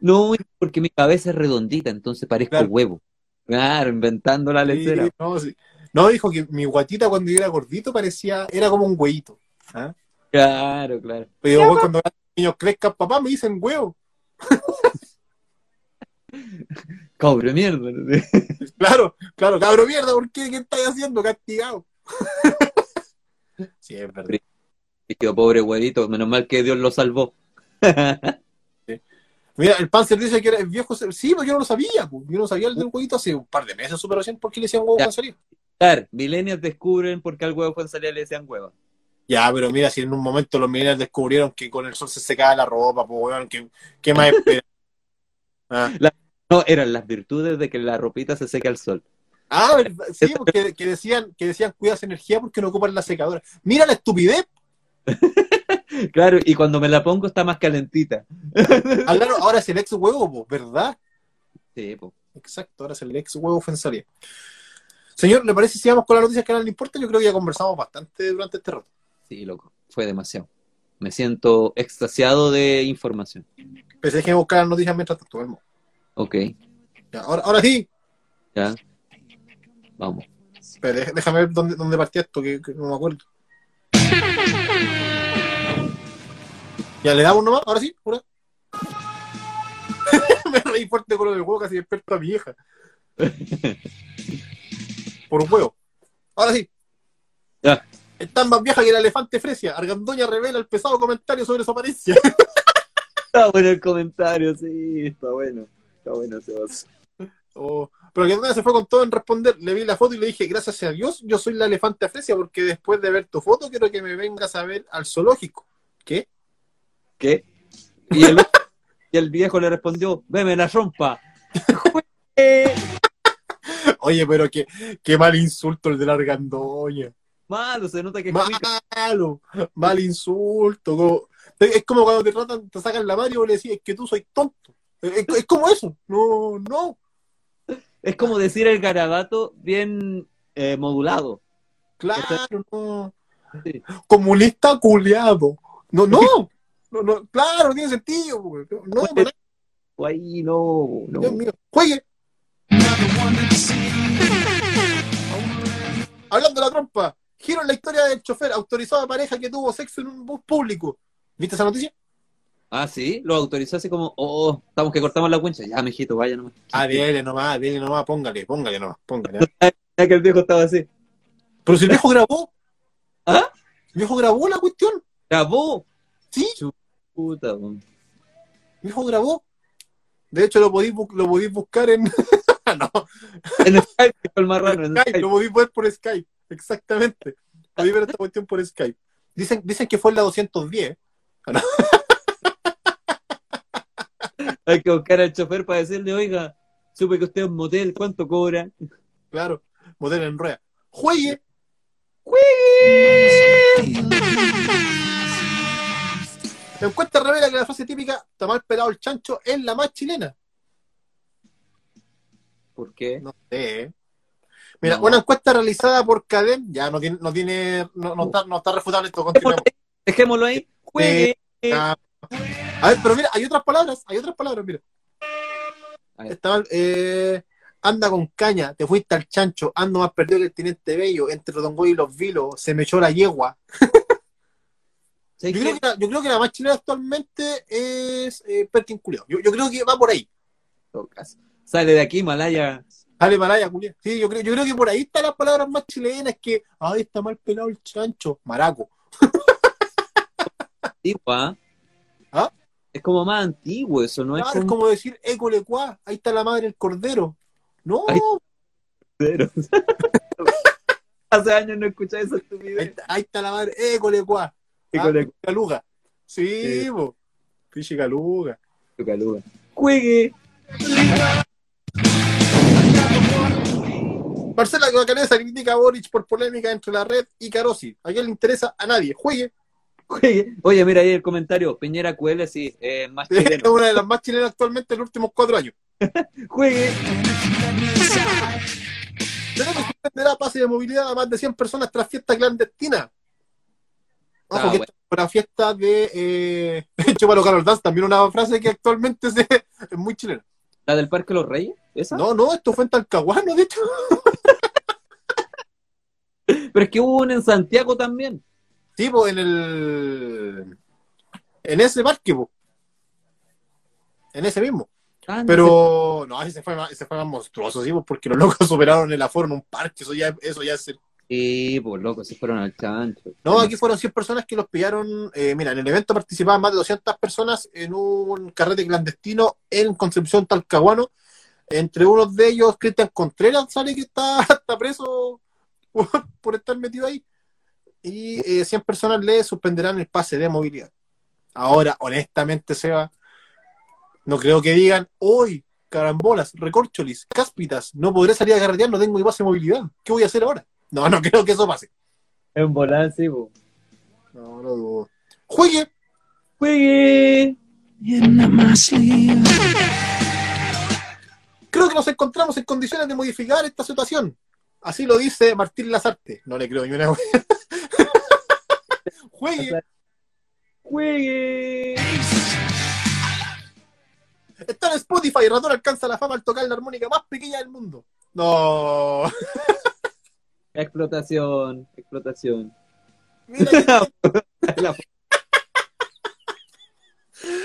No, porque mi cabeza es redondita, entonces parezco Claro. huevo. Claro, inventando la lecera. Sí, no, sí. No, dijo que mi guatita cuando yo era gordito parecía, era como un huevito. ¿ah? Claro, claro. Pero después cuando los niños crezcan, papá, me dicen huevo. Cabro de mierda. Claro, claro, cabro mierda, ¿por qué? ¿Qué estáis haciendo? Castigado. sí, es verdad. Pobre huevito, menos mal que Dios lo salvó. Mira, el Panzer dice que era el viejo. Sí, pero yo no lo sabía. pues. Yo no sabía el del huevito hace un par de meses, súper recién, porque le decían huevo Ya. cuando salía. Claro, millennials descubren por qué al huevo fue en salida le decían hueva. Ya, pero mira, si en un momento los millennials descubrieron que con el sol se secaba la ropa, pues, weón, ¿qué, qué más espera? Ah, No, eran las virtudes de que la ropita se seca al sol. Ah, ¿verdad? sí, porque que decían, que decían cuidas energía porque no ocupan la secadora. Mira la estupidez. Claro, y cuando me la pongo está más calentita. Ah, claro, ahora es el ex huevo, pues, ¿verdad? Sí, po. Exacto, ahora es el ex huevo ofensaría. Señor, ¿le parece si vamos con las noticias que nadie le importa? Yo creo que ya conversamos bastante durante este rato. Sí, loco. Fue demasiado. Me siento extasiado de información. Pero déjeme buscar noticias mientras tanto. Ok, Ya, ahora, ahora sí. ya. Vamos. Dé- déjame ver dónde, dónde partía esto, que, que no me acuerdo. Ya, le damos nomás, ahora sí, pura. me reí fuerte con lo del huevo, casi despierto a mi hija. Por un huevo. Ahora sí. Ya. Está más vieja que el elefante Fresia. Argandoña revela el pesado comentario sobre su apariencia. Está bueno el comentario, sí, está bueno. Está bueno vaso. Oh, Pero que se fue con todo en responder. Le vi la foto y le dije, gracias a Dios, yo soy la elefante Fresia porque después de ver tu foto quiero que me vengas a ver al zoológico. ¿Qué? ¿Qué? Y el, y el viejo le respondió, veme la rompa. Oye, pero qué, qué mal insulto el de la argandoña. Malo, se nota que es. Malo, mal insulto. como- es como cuando te tratan, te sacan la mano y vos le decís, es que tú soy tonto. Es, es como eso. No, no. Es como decir el garabato bien eh, modulado. Claro, no. Sí. Comunista culiado. No, no. No, no, claro, no tiene sentido. güey. No, Pues, para- O ahí no, no. Dios mío. Juegue. Hablando de la trompa, giro en la historia del chofer autorizado a pareja que tuvo sexo en un bus público. ¿Viste esa noticia? Ah, sí, lo autorizó así como, oh, estamos que cortamos la cuencha. Ya, mijito, vaya nomás. Ah, dele nomás, dele nomás, póngale, póngale nomás, póngale. Ya que el viejo estaba así. Pero si el viejo grabó. ¿Ah? El viejo grabó la cuestión. ¡Grabó! Sí, Puta, weón. el viejo grabó. De hecho, lo podéis, lo podéis buscar en. no, En Skype, el. En Skype, Skype. lo podéis ver por Skype. Exactamente. Podéis ver esta cuestión por Skype. Dicen, dicen que fue en la 210. Hay que buscar al chofer para decirle, oiga, supe que usted es un motel, ¿cuánto cobra? Claro, modelo en rueda. Juegue. La encuesta revela que la frase típica, está mal pelado el chancho, es la más chilena. ¿Por qué? No sé. Mira, No. una encuesta realizada por Cadem, ya no tiene, no tiene, no, no está, no está refutable esto, continuemos. Dejémoslo ahí. Juegue. A ver, pero mira, hay otras palabras, hay otras palabras, mira. A ver. Está mal, eh, anda con caña, te fuiste al chancho, ando más perdido que el teniente bello, entre Rodongoy y los vilos, se me echó la yegua. ¿Sabes Yo creo, que la, yo creo que la más chilena actualmente es eh, Perkin Culeado. Yo, yo creo que va por ahí. Sale de aquí, Malaya. Dale, Malaya, Culeado. Sí, yo creo, yo creo que por ahí están las palabras más chilenas que, ay, está mal pelado el chancho, maraco. Antigua. ¿Ah? Es como más antiguo eso, ¿no? Claro, es es como... como decir, école cuá, ahí está la madre del cordero. No, Ay. Hace años no escuché esa ahí estupidez. está, ahí está la madre, école cuá. Ah, Caluga. Sí, Sí. po. Pichi Caluga. Caluga. Juegue. Marcela Bacanesa critica a Boric por polémica entre la red y Carosi. ¿A quién le interesa? A nadie. Juegue. Juegue. Oye, mira ahí el comentario. Piñera QL, sí, eh, más Es chileno. una de las más chilenas actualmente en los últimos cuatro años. Juegue. Pero que suspenderá pase de movilidad a más de 100 personas tras fiesta clandestina. Ojo Ah, que bueno. esta es una fiesta de eh, Chupalo Carol Dance, también una frase que actualmente se- es muy chilena. ¿La del Parque Los Reyes? ¿Esa? No, no, esto fue en Talcahuano, de hecho. Pero es que hubo una en Santiago también. Tipo, en el. En ese parque, po. En ese mismo. Ah. Pero. No, ese fue más, ese fue más monstruoso, sí, po, porque los locos superaron el aforo en un parque. Eso ya, eso ya es. el- Sí, pues loco, se fueron al chancho. No, aquí fueron 100 personas que los pillaron. eh, mira, en el evento participaban más de 200 personas en un carrete clandestino en Concepción Talcahuano. Entre unos de ellos, Cristian Contreras, sale que está, está preso por, por estar metido ahí. Y eh, 100 personas le suspenderán el pase de movilidad. Ahora, honestamente, Seba, no creo que digan, hoy, carambolas, recorcholis, cáspitas, no podré salir a carretear, no tengo mi pase de movilidad. ¿Qué voy a hacer ahora? No, no creo que eso pase. En sí, pues. No, no dudo. Juegue. Juegue. Creo que nos encontramos en condiciones de modificar esta situación. Así lo dice Martín Lazarte. No le creo ni una. Juegue. Juegue. Está en Spotify. Ratón alcanza la fama al tocar la armónica más pequeña del mundo. No. Explotación, explotación. Mira La-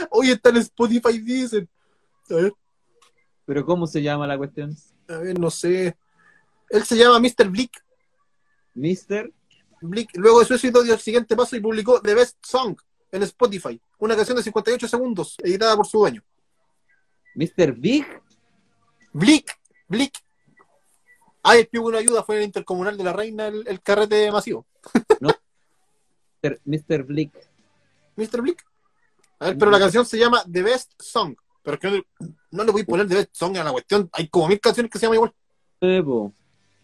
Hoy está en Spotify, dicen. A ver, Pero ¿cómo se llama la cuestión? a ver, no sé. Él se llama Mr. Blick. Mister. Blick. Luego de su éxito dio el siguiente paso y publicó The Best Song en Spotify. Una canción de 58 segundos, editada por su dueño. Mr. Big. Blick, Blick. Ah, el pidió una ayuda, fue en el intercomunal de la reina el, el carrete masivo. Mr. Mr. Blick. Mr. Blick. A ver, pero la canción se llama The Best Song. Pero es que no, no le voy a poner The Best Song a la cuestión. Hay como mil canciones que se llaman igual. Nuevo.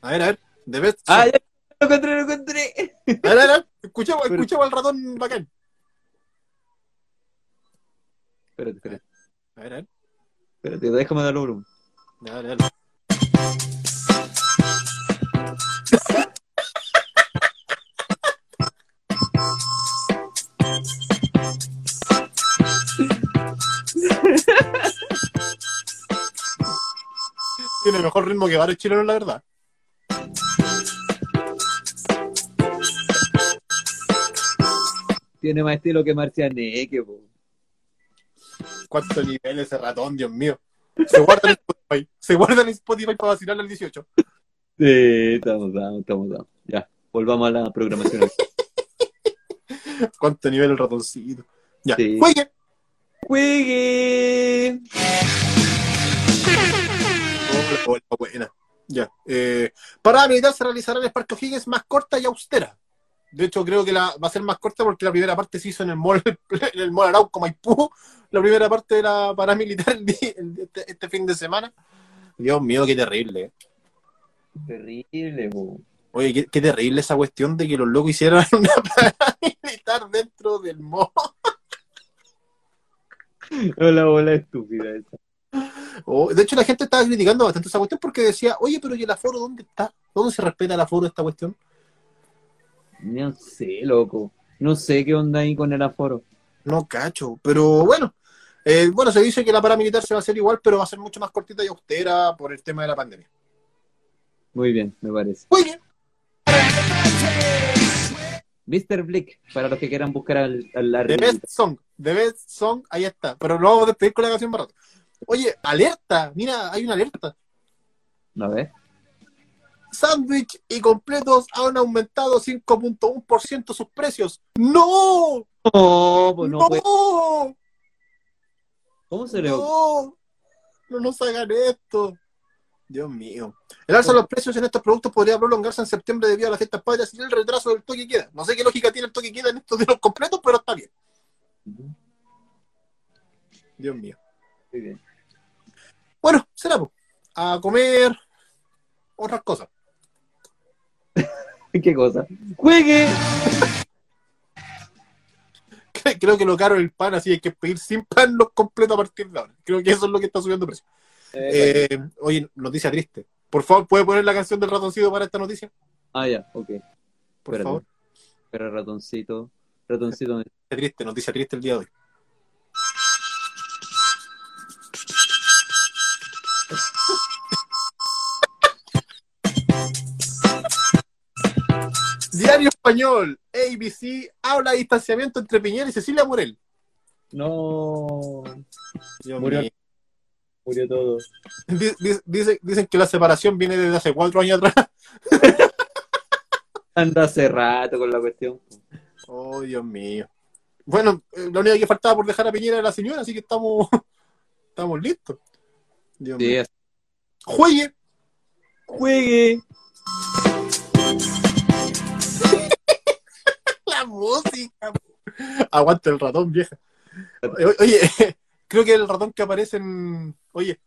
A ver, a ver. The Best Song. Ah, ya lo encontré, lo encontré. A ver, a ver, a ver. Pero- al ratón bacán. Espérate, espérate. A ver, a ver. Espérate, déjame darle volumen. Dale, dale. Tiene mejor ritmo que varios chilenos, la verdad. Tiene más estilo que Marcianeque, po. ¿Cuánto nivel ese ratón, Dios mío? Se guarda en Spotify. Se guarda en Spotify para vacilar al 18. Sí, estamos dando, estamos dando. Ya, volvamos a la programación. ¿Cuánto nivel el ratoncito? Ya. Sí. Juegue. ¡Juegue! Hola, buena. Ya. Eh, parada militar se realizará en el Parque O'Higgins más corta y austera. De hecho, creo que la, va a ser más corta porque la primera parte se hizo en el mall, en el mall Arauco Maipú. La primera parte de la parada militar el día- el- este, este fin de semana. Dios mío, qué terrible. eh. Terrible. Oye, qué, qué terrible esa cuestión de que los locos hicieran una parada militar dentro del mall. Hola, hola, estúpida esa. Oh, de hecho, la gente estaba criticando bastante esa cuestión porque decía, oye, pero ¿y el aforo dónde está? ¿Dónde se respeta el aforo de esta cuestión? No sé, loco. No sé qué onda ahí con el aforo. No cacho, pero bueno. Eh, bueno, se dice que la paramilitar se va a hacer igual, pero va a ser mucho más cortita y austera por el tema de la pandemia. Muy bien, me parece. Muy bien. Mr. Blick, para los que quieran buscar al, al la The Best Song. The Best Song, ahí está. Pero no vamos a despedir con la canción más rato. Oye, alerta. Mira, hay una alerta. A ver. Sándwich y completos han aumentado 5.1% sus precios. ¡No! No, pues no, ¡No! puede- ¿Cómo se le ¡No! No nos hagan esto. Dios mío. El alza de los precios en estos productos podría prolongarse en septiembre debido a las fiestas patrias y el retraso del toque queda. No sé qué lógica tiene el toque queda en estos de los completos, pero está bien. Dios mío. Muy bien. Bueno, será po. a comer otras cosas. ¿Qué cosa? ¡Juegue! Creo que lo caro el pan, así hay que pedir sin pan los completos a partir de ahora. Creo que eso es lo que está subiendo precio. Eh, oye, noticia triste. Por favor, ¿puede poner la canción del ratoncito para esta noticia? Ah, ya, ok. Por Espérate. favor. Espera, ratoncito. Ratoncito. Triste, noticia triste el día de hoy. Diario Español, ABC, habla de distanciamiento entre Piñera y Cecilia Morel. No. Dios Murió. mío. Murió todo. Di- di- dice- dicen que la separación viene desde hace cuatro años atrás. Anda hace rato con la cuestión. Oh, Dios mío. Bueno, eh, la única que faltaba por dejar a Piñera era la señora, así que estamos, estamos listos. Dios Sí, mío. Juegue. Juegue. Música. Aguanta el ratón, vieja. Oye, creo que el ratón que aparece en. Oye,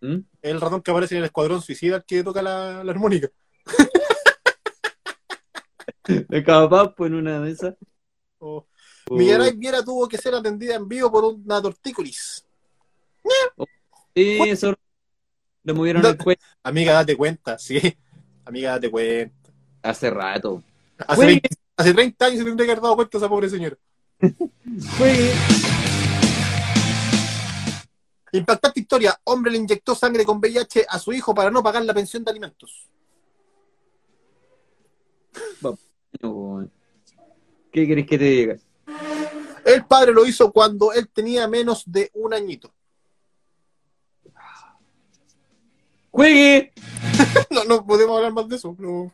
¿Mm? el ratón que aparece en el escuadrón suicida el que toca la, la armónica. El cabapapo en una mesa. Oh. Oh. Millaray Viera tuvo que ser atendida en vivo por una tortícolis. Sí, eso. Le movieron No. el cuello Amiga, date cuenta, sí. Amiga, date cuenta. hace rato. Hace, Juegue. 20 hace 30 años se tendría que haber dado cuenta esa pobre señora. Juegue. Impactante historia. Hombre le inyectó sangre con VIH a su hijo para no pagar la pensión de alimentos. ¿Qué querés que te diga? El padre lo hizo cuando él tenía menos de un añito. ¡Juegue! No, no podemos hablar más de eso. pero-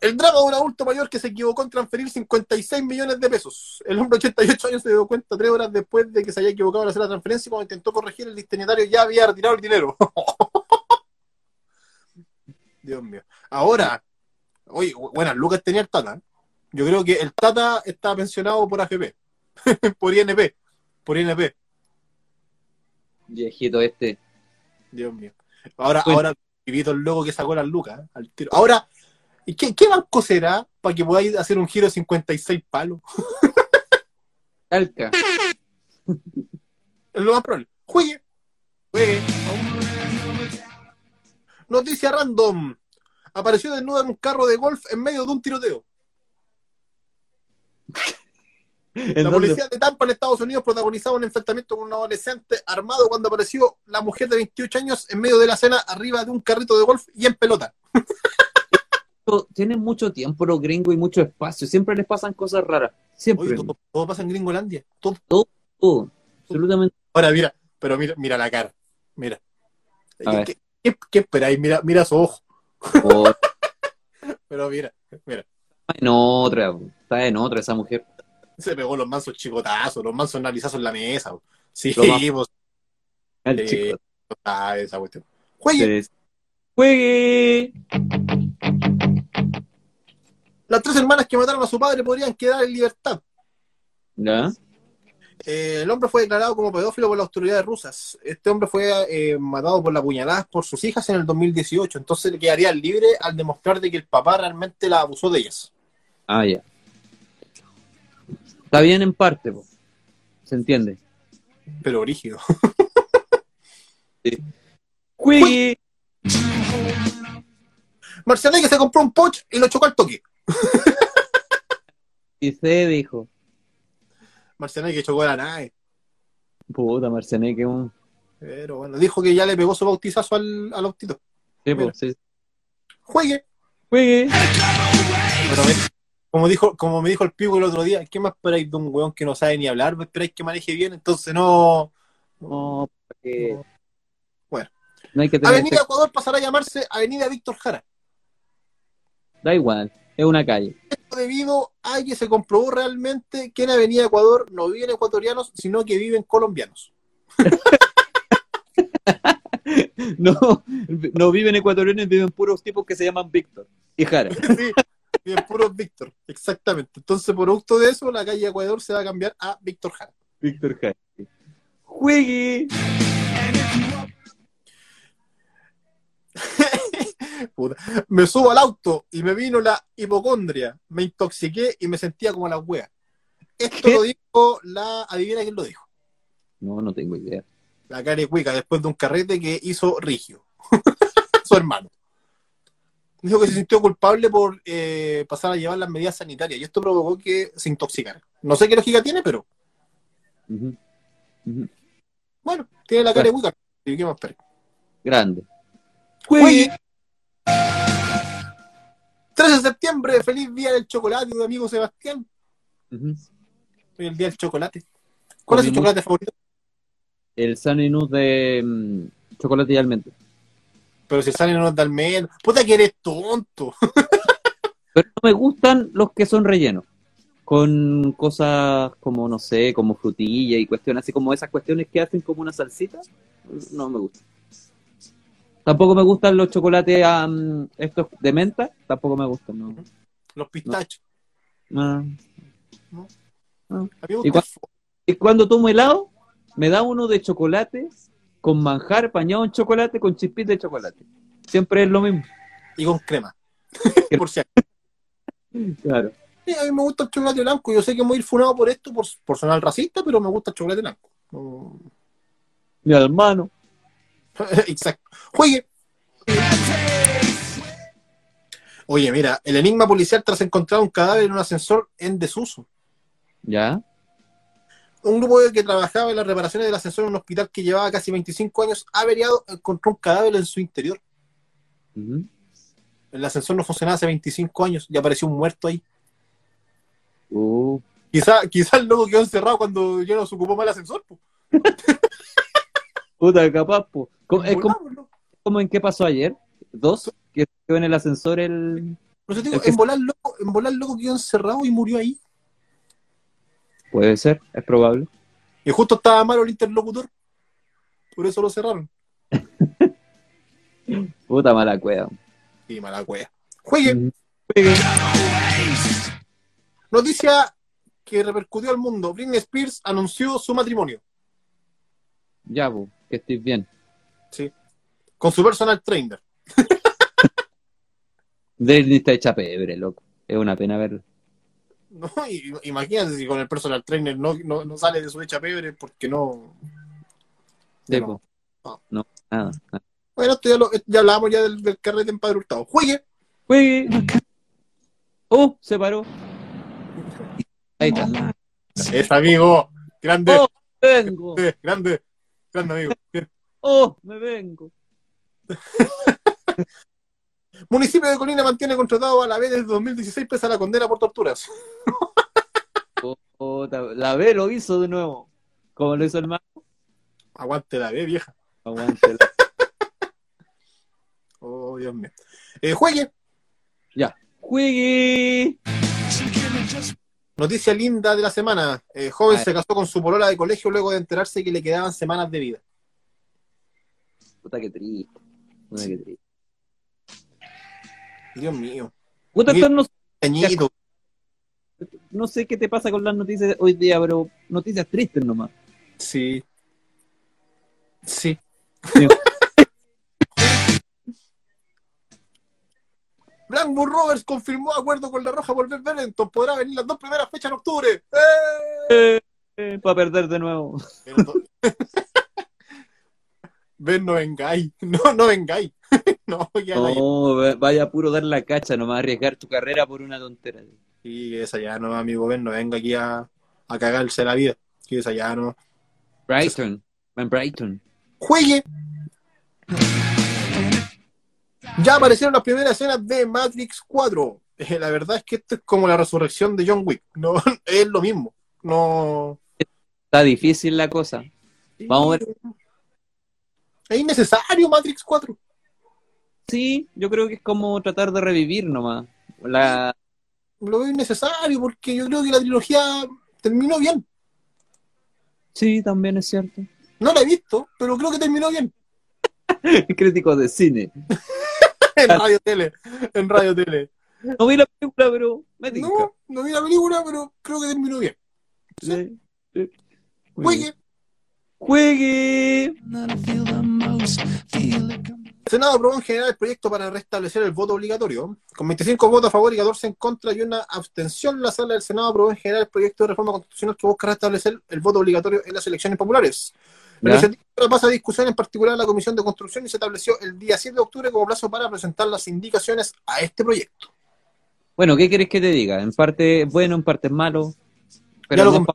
El drama de un adulto mayor que se equivocó en transferir 56 millones de pesos. El hombre de 88 años se dio cuenta tres horas después de que se haya equivocado al hacer la transferencia y cuando intentó corregir el destinatario ya había retirado el dinero. Dios mío. Ahora, oye, buenas, Lucas tenía el Tata. Yo creo que el Tata está pensionado por AFP, por INP, por INP. Viejito este. Dios mío. Ahora, Bueno. ahora, vivito el loco que sacó las lucas, ¿eh? al tiro. Ahora, ¿y ¿qué, qué banco será para que podáis hacer un giro de 56 palos? Calca. Es lo más probable. Juegue. Juegue. Noticia random. Apareció desnuda en un carro de golf en medio de un tiroteo. ¿En La dónde? policía de Tampa en Estados Unidos protagonizaba un enfrentamiento con un adolescente armado cuando apareció la mujer de 28 años en medio de la cena arriba de un carrito de golf y en pelota. Tienen mucho tiempo los gringos y mucho espacio. Siempre les pasan cosas raras. Siempre. Oye, todo, todo pasa en Gringolandia. Todo. Todo. Absolutamente. Ahora mira, pero mira, mira la cara. Mira. ¿Qué, qué, qué esperáis? Mira, mira su ojo. Oh, Pero mira, mira. está en otra. Está en otra esa mujer. Se pegó los mansos chicotazos, los mansos nalizazos en la mesa. bo. Sí, pues, El Sí. chico. ah, esa cuestión. Juegue. ¡Juegue! Las tres hermanas que mataron a su padre podrían quedar en libertad. ¿Ya? Eh, el hombre fue declarado como pedófilo por las autoridades rusas. Este hombre fue eh, matado por la puñalada por sus hijas en el 2018. Entonces le quedaría libre al demostrar de que el papá realmente la abusó de ellas. Ah, ya. Está bien en parte, po. se entiende. Pero rígido. ¡Juegue! Marciané que se compró un Porsche y lo chocó al toque. Y se dijo. Marciané que chocó a la nave. Puta, Marcianeque, un. Pero bueno, dijo que ya le pegó su bautizazo al, al autito. Sí, sí. Juegue. ¡Juegue! Pero como dijo, como me dijo el pico el otro día, ¿qué más esperáis de un weón que no sabe ni hablar? ¿Me esperáis que maneje bien? Entonces no. No, porque. Bueno. No hay que tener. Avenida Ecuador pasará a llamarse Avenida Víctor Jara. Da igual, es una calle. Esto debido a que se comprobó realmente que en Avenida Ecuador no viven ecuatorianos, sino que viven colombianos. No, no viven ecuatorianos, viven puros tipos que se llaman Víctor y Jara. Sí, viven puros Víctor, exactamente. Entonces, producto de eso, la calle Ecuador se va a cambiar a Víctor Jara. Víctor Jara. ¡Juegue! Puta. Me subo al auto y me vino la hipocondria. Me intoxiqué y me sentía como la wea. Esto ¿Qué? lo dijo la. Adivina quién lo dijo. No, no tengo idea. La Carecuica, después de un carrete que hizo Rigio, su hermano. Dijo que se sintió culpable por eh, pasar a llevar las medidas sanitarias y esto provocó que se intoxicara. No sé qué lógica tiene, pero bueno, tiene la Carecuica. ¿Y qué más? Grande. 13 de septiembre, feliz día del chocolate, mi amigo Sebastián. Hoy el día del chocolate. ¿Cuál es Comimos- chocolate favorito? El Nude de mm, chocolate y almendra. Pero si salen unos de almendra. Puta que eres tonto. Pero no me gustan los que son rellenos. Con cosas como, no sé, como frutilla y cuestiones así como esas cuestiones que hacen como una salsita. No me gusta. Tampoco me gustan los chocolates estos de menta. Tampoco me gustan, no. Los pistachos. No. ¿Y cuando tomo helado, me da uno de chocolate con manjar bañado en chocolate con chispitas de chocolate. Siempre es lo mismo. y con crema. por si. Claro. Sí, a mí me gusta el chocolate blanco. Yo sé que me voy a ir funado por esto, por, por sonar racista, pero me gusta el chocolate blanco. Mi hermano. Exacto. Juegue. Oye, mira, el enigma policial tras encontrar un cadáver en un ascensor en desuso. ¿Ya? Un grupo que trabajaba en las reparaciones del ascensor en un hospital que llevaba casi 25 años averiado encontró un cadáver en su interior. El ascensor no funcionaba hace 25 años y apareció un muerto ahí. Uh, Quizá, quizá el loco quedó encerrado cuando ya no se ocupó más el ascensor. po. puta, capaz, po. Es como, en qué pasó ayer. Dos, que quedó en el ascensor el. No sé, digo, Es que- en volar loco, en volar loco quedó encerrado y murió ahí. Puede ser, es probable. Y justo estaba malo el interlocutor. Por eso lo cerraron. Puta mala cueva. Y mala wea. Juegue. Mm. Noticia que repercutió al mundo. Britney Spears anunció su matrimonio Ya, po, que estés bien. Con su personal trainer. Britney está hecha pebre, loco. Es una pena verlo. ¿no? Y, imagínate si con el personal trainer no, no, no sale de su hecha pebre porque no. Sí, No. po. No. No, nada. nada. Bueno, esto ya, lo, ya hablábamos ya del, del carrete en Padre Hurtado. Juegue. Juegue. Oh, se paró. Ahí está. Es amigo. Grande. Oh, grande, grande. Grande amigo. Oh, me vengo. Municipio de Colina mantiene contratado a la B desde 2016 pese a la condena por torturas. Oh, la B lo hizo de nuevo. Como lo hizo el más. Aguante la B, vieja. Aguante. Oh, Dios mío. Eh, juegue. ya. Juegue. Noticia linda de la semana. Eh, joven se casó con su polola de colegio luego de enterarse que le quedaban semanas de vida. Puta que triste. Puta que triste. Dios mío. Puta, esto no, no sé qué te pasa con las noticias hoy día, pero noticias tristes nomás. Sí. Sí. Sí. Blackburn Rovers confirmó acuerdo con la Roja por Bennington. Podrá venir las dos primeras fechas en octubre. ¡Eh! Eh, para perder de nuevo. Ven, no vengáis. No, no vengáis. no, ya no. No, va- vaya puro dar la cacha, nomás arriesgar tu carrera por una tontera. Sí, que esa ya no, amigo. Ven, no venga aquí a, a cagarse la vida. Que esa ya no. Brighton, en Brighton. juegue. Ya aparecieron las primeras escenas de Matrix 4. Eh, la verdad es que esto es como la resurrección de John Wick. No, es lo mismo. No. Está difícil la cosa. Vamos a ver. Es innecesario Matrix 4. Sí, yo creo que es como tratar de revivir nomás. La... Lo veo innecesario porque yo creo que la trilogía terminó bien. Sí, también es cierto. No la he visto, pero creo que terminó bien. Crítico de cine. En radio tele. En radio tele. No vi la película, pero me tinca. No, no vi la película, pero creo que terminó bien. Sí, sí. Bien. Juegue. El Senado aprobó en general el proyecto para restablecer el voto obligatorio. Con 25 votos a favor y 14 en contra y una abstención, la sala del Senado aprobó en general el proyecto de reforma constitucional que busca restablecer el voto obligatorio en las elecciones populares. La iniciativa pasa a discusión en particular en la Comisión de Construcción y se estableció el día 7 de octubre como plazo para presentar las indicaciones a este proyecto. Bueno, ¿qué querés que te diga? En parte es bueno, en parte es malo. Pero ya, lo no-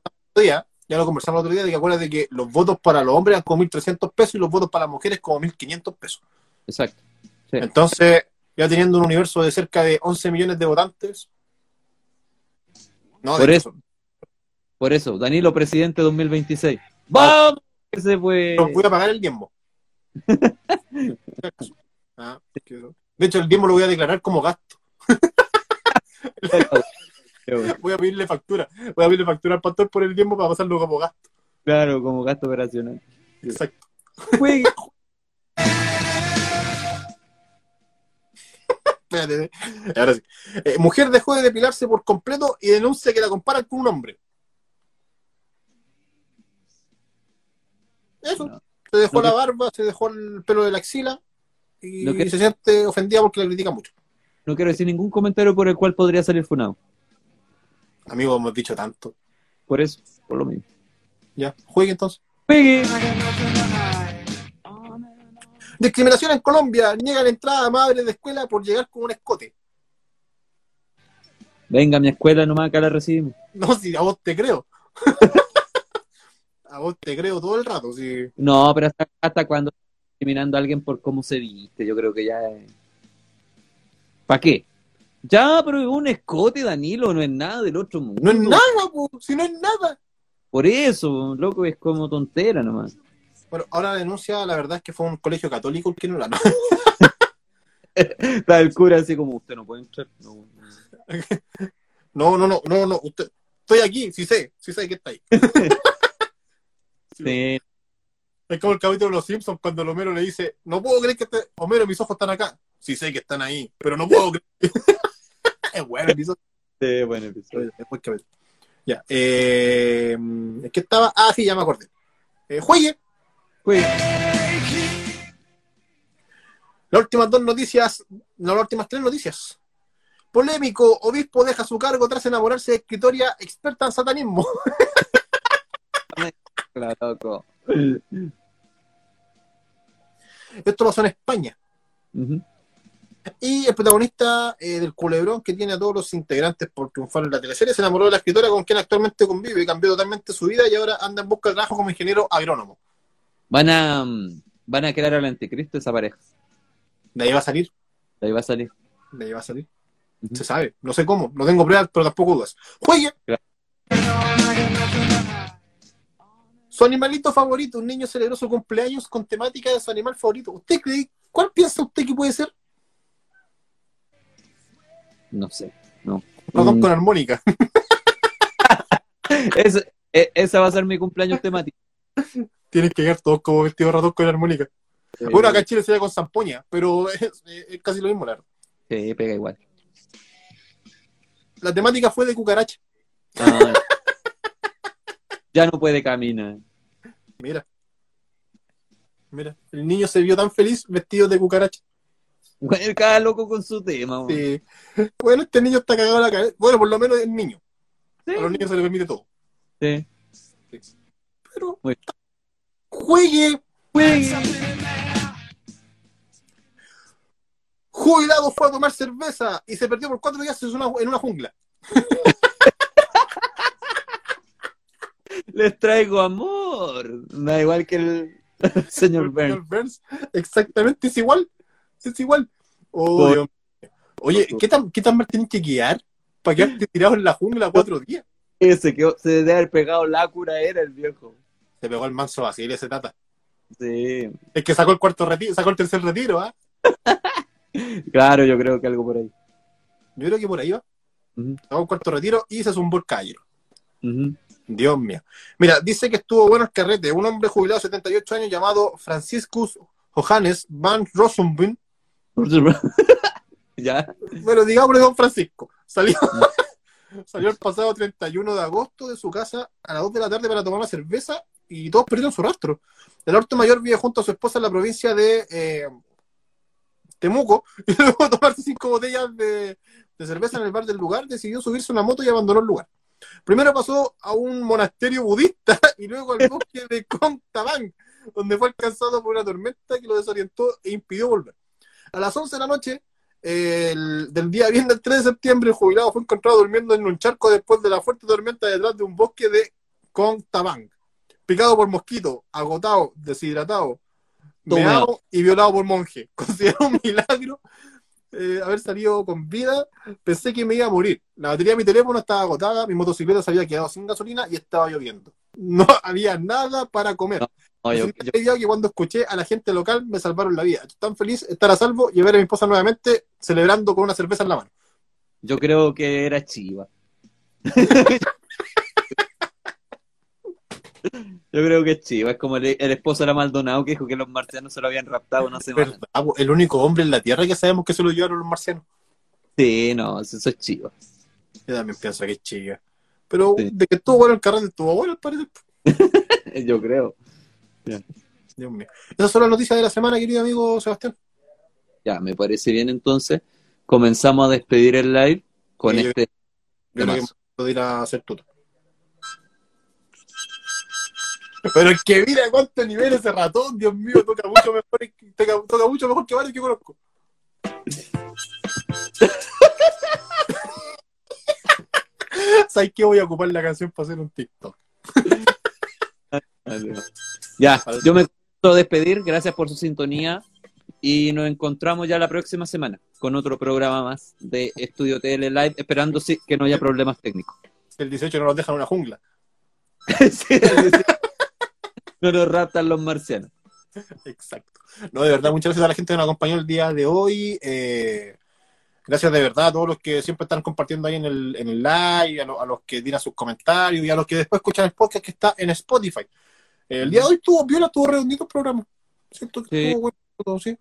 día, ya lo conversamos el otro día, de que acuérdate que los votos para los hombres eran como 1.300 pesos y los votos para las mujeres como 1.500 pesos. Exacto. Sí. Entonces, ya teniendo un universo de cerca de 11 millones de votantes. No, Por eso. Por eso, Danilo, presidente 2026. ¡Vamos! Que se fue. no voy a pagar el diezmo. Ah, de hecho, el diezmo lo voy a declarar como gasto. Voy a pedirle factura. Voy a pedirle factura al pastor por el diezmo para pasarlo como gasto. Claro, como gasto operacional. Exacto. Espérate. Ahora sí. Eh, mujer dejó de depilarse por completo y denuncia que la comparan con un hombre. Eso. No. Se dejó No la barba, se dejó el pelo de la axila y Lo que- se siente ofendida porque la critica mucho. No quiero decir ningún comentario por el cual podría salir funado. Amigo, hemos dicho tanto. Por eso, por lo mismo. Ya, juegue entonces. Juegue. Discriminación en Colombia. Niega la entrada a madres de escuela por llegar con un escote. Venga mi escuela nomás, acá la recibimos. No, si a vos te creo. a vos te creo todo el rato. Si... No, pero hasta, hasta cuando discriminando a alguien por cómo se viste, yo creo que ya es... ¿Para qué? Ya, pero es un escote, Danilo, no es nada del otro mundo. No es nada, po, si no es nada. Por eso, loco, es como tontera nomás. Bueno, ahora la denuncia, la verdad es que fue un colegio católico el que no la Está el cura así como, usted no puede entrar. No, No, no, no, no, no. Usted, estoy aquí, sí sé, sí sé que está ahí. Sí, Es como el capítulo de los Simpsons cuando el Homero le dice, no puedo creer que esté... Homero, mis ojos están acá. Sí sé que están ahí, pero no puedo creer. Es bueno el episodio. sí, buen episodio. Buen. Ya, eh, es que estaba... Ah, sí, ya me acordé. Eh, juegue. Juegue. Las últimas dos noticias, no, las últimas tres noticias. Polémico, obispo deja su cargo tras enamorarse de escritoria experta en satanismo. Claro, loco. Esto pasó en España. Ujú. Y el protagonista eh, del culebrón que tiene a todos los integrantes por triunfar en la teleserie se enamoró de la escritora con quien actualmente convive y cambió totalmente su vida y ahora anda en busca de trabajo como ingeniero agrónomo. Van a, van a crear al anticristo esa pareja. De ahí va a salir, De ahí va a salir. de ahí va a salir. Se sabe, no sé cómo, no tengo pruebas, pero tampoco dudas. Juegue. Claro. Su animalito favorito, un niño celebró su cumpleaños con temática de su animal favorito. ¿Usted cree, cuál piensa usted que puede ser? No sé. No. Mm. con armónica. Ese- e- esa va a ser mi cumpleaños temático. Tienen que llegar todos como vestidos ratón con armónica. Bueno, acá en Chile sería con zampoña, pero es, es casi lo mismo, la verdad. Sí, pega igual. La temática fue de cucaracha. Ah, ya no puede caminar. Mira. Mira, el niño se vio tan feliz vestido de cucaracha. Bueno, cada loco con su tema. Sí. Bueno, este niño está cagado en la cabeza. Bueno, por lo menos es niño. Sí. A los niños se les permite todo. Sí. Pero Muy- juegue. Jubilado fue a tomar cerveza y se perdió por cuatro días en una, en una jungla. Les traigo amor. Da igual que el señor Burns. Señor Burns, Exactamente, es igual. Es igual. Oh, Por- Dios mío. Oye, ¿qué tan, ¿qué tan mal tienen que guiar para quedarte tirado en la jungla cuatro días? Ese que se debe haber pegado la cura era el viejo. Se pegó el manso Basile ese tata. Sí. Es que sacó el cuarto retiro, sacó el tercer retiro, ¿ah? Claro, yo creo que algo por ahí. Yo creo que por ahí va. Ujú, Sacó el cuarto retiro y se zumbó el ujú. Dios mío. Mira, dice que estuvo bueno el carrete. Un hombre jubilado de 78 años llamado Franciscus Johannes Van Rosenbun. ya. Bueno, digámosle don Francisco. Salió, salió el pasado 31 de agosto de su casa a las 2 de la tarde para tomar una cerveza y todos perdieron su rastro. El orto mayor vive junto a su esposa en la provincia de eh, Temuco, y luego de tomarse cinco botellas de, de cerveza en el bar del lugar, decidió subirse a una moto y abandonó el lugar. Primero pasó a un monasterio budista y luego al bosque de Contabang, donde fue alcanzado por una tormenta que lo desorientó e impidió volver. A las 11 de la noche el- del día viernes 3 de septiembre, el jubilado fue encontrado durmiendo en un charco después de la fuerte tormenta detrás de un bosque de Contabang. Picado por mosquito, agotado, deshidratado, meado y violado por monje. Considero un milagro eh, haber salido con vida. Pensé que me iba a morir. La batería de mi teléfono estaba agotada, mi motocicleta se había quedado sin gasolina y estaba lloviendo. No había nada para comer. No, yo, yo- que cuando escuché a la gente local me salvaron la vida. Estoy tan feliz de estar a salvo y ver a mi esposa nuevamente celebrando con una cerveza en la mano. yo creo que era chiva. Yo creo que es chiva. Es como el, el esposo era Maldonado que dijo que los marcianos se lo habían raptado una semana. ¿Verdad? El único hombre en la Tierra que sabemos que se lo llevaron los marcianos. Sí, no, eso es chiva. Yo también pienso que es chica. Pero Sí. de que estuvo bueno el carrete, estuvo bueno, al parecer. Yo creo. Dios mío. Esas son las noticias de la semana, querido amigo Sebastián. Ya, me parece bien entonces. Comenzamos a despedir el live con Sí, este. Yo creo que temazo. puedo ir a hacer tuto. Pero es que mira cuánto nivel ese ratón, Dios mío, toca mucho mejor, toca, toca mucho mejor que varios que conozco. ¿Sabes qué? Voy a ocupar la canción para hacer un TikTok. Ya, yo me quiero despedir. Gracias por su sintonía. Y nos encontramos ya la próxima semana con otro programa más de Estudio TL Live, esperando sí, que no haya problemas técnicos. El 18 no nos dejan en una jungla. Sí, no nos raptan los marcianos. Exacto. No, de verdad, muchas gracias a la gente que nos acompañó el día de hoy. Eh, gracias de verdad a todos los que siempre están compartiendo ahí en el, en el live, a, lo- a los que tiran sus comentarios y a los que después escuchan el podcast que está en Spotify. El día de hoy estuvo viola, estuvo redondito el programa. Siento que Sí. estuvo bueno todo, sí.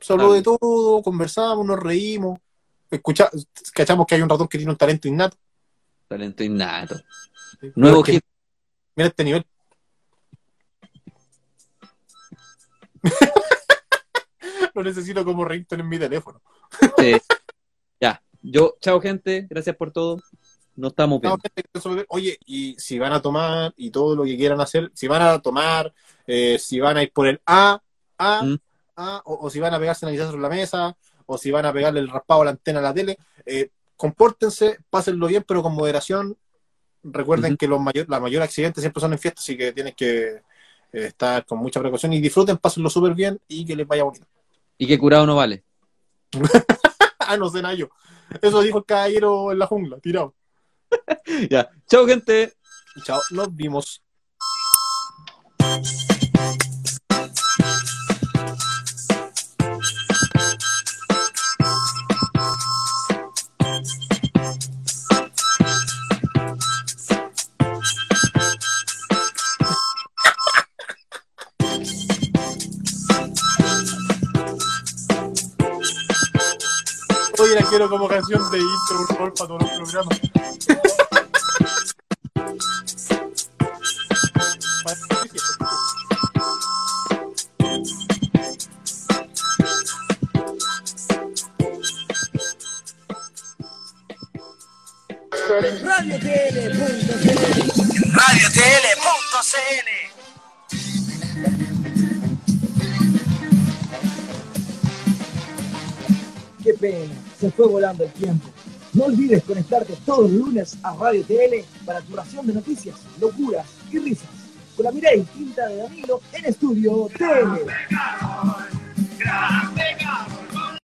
Se habló de todo, conversamos, nos reímos. Escucha, cachamos que hay un ratón que tiene un talento innato. Talento innato. Nuevo hit. Mira este nivel. Lo necesito como ringtone en mi teléfono. Sí. Ya. Yo, chao gente, gracias por todo. No estamos saber, Oye, y si van a tomar y todo lo que quieran hacer, si van a tomar, eh, si van a ir por el A, A, Mm. A, o, o si van a pegarse narizazo en la mesa, o si van a pegarle el raspado a la antena a la tele, eh, compórtense, pásenlo bien, pero con moderación. Recuerden que los mayor, la mayor accidentes siempre son en fiestas, así que tienen que eh, estar con mucha precaución y disfruten, pásenlo súper bien y que les vaya bonito. Y que curado no vale. ah, no sé, Nayo. Eso dijo el caballero en la jungla, tirado. Ya. Chao gente. Chao, nos vimos. La quiero como canción de intro, por favor, para todos los programas. RadioTL.cl radiotl.cl Qué pena, se fue volando el tiempo. No olvides conectarte todos los lunes a Radio TL para tu ración de noticias, locuras y risas. Con la mirada distinta de Danilo en Estudio TL. Grab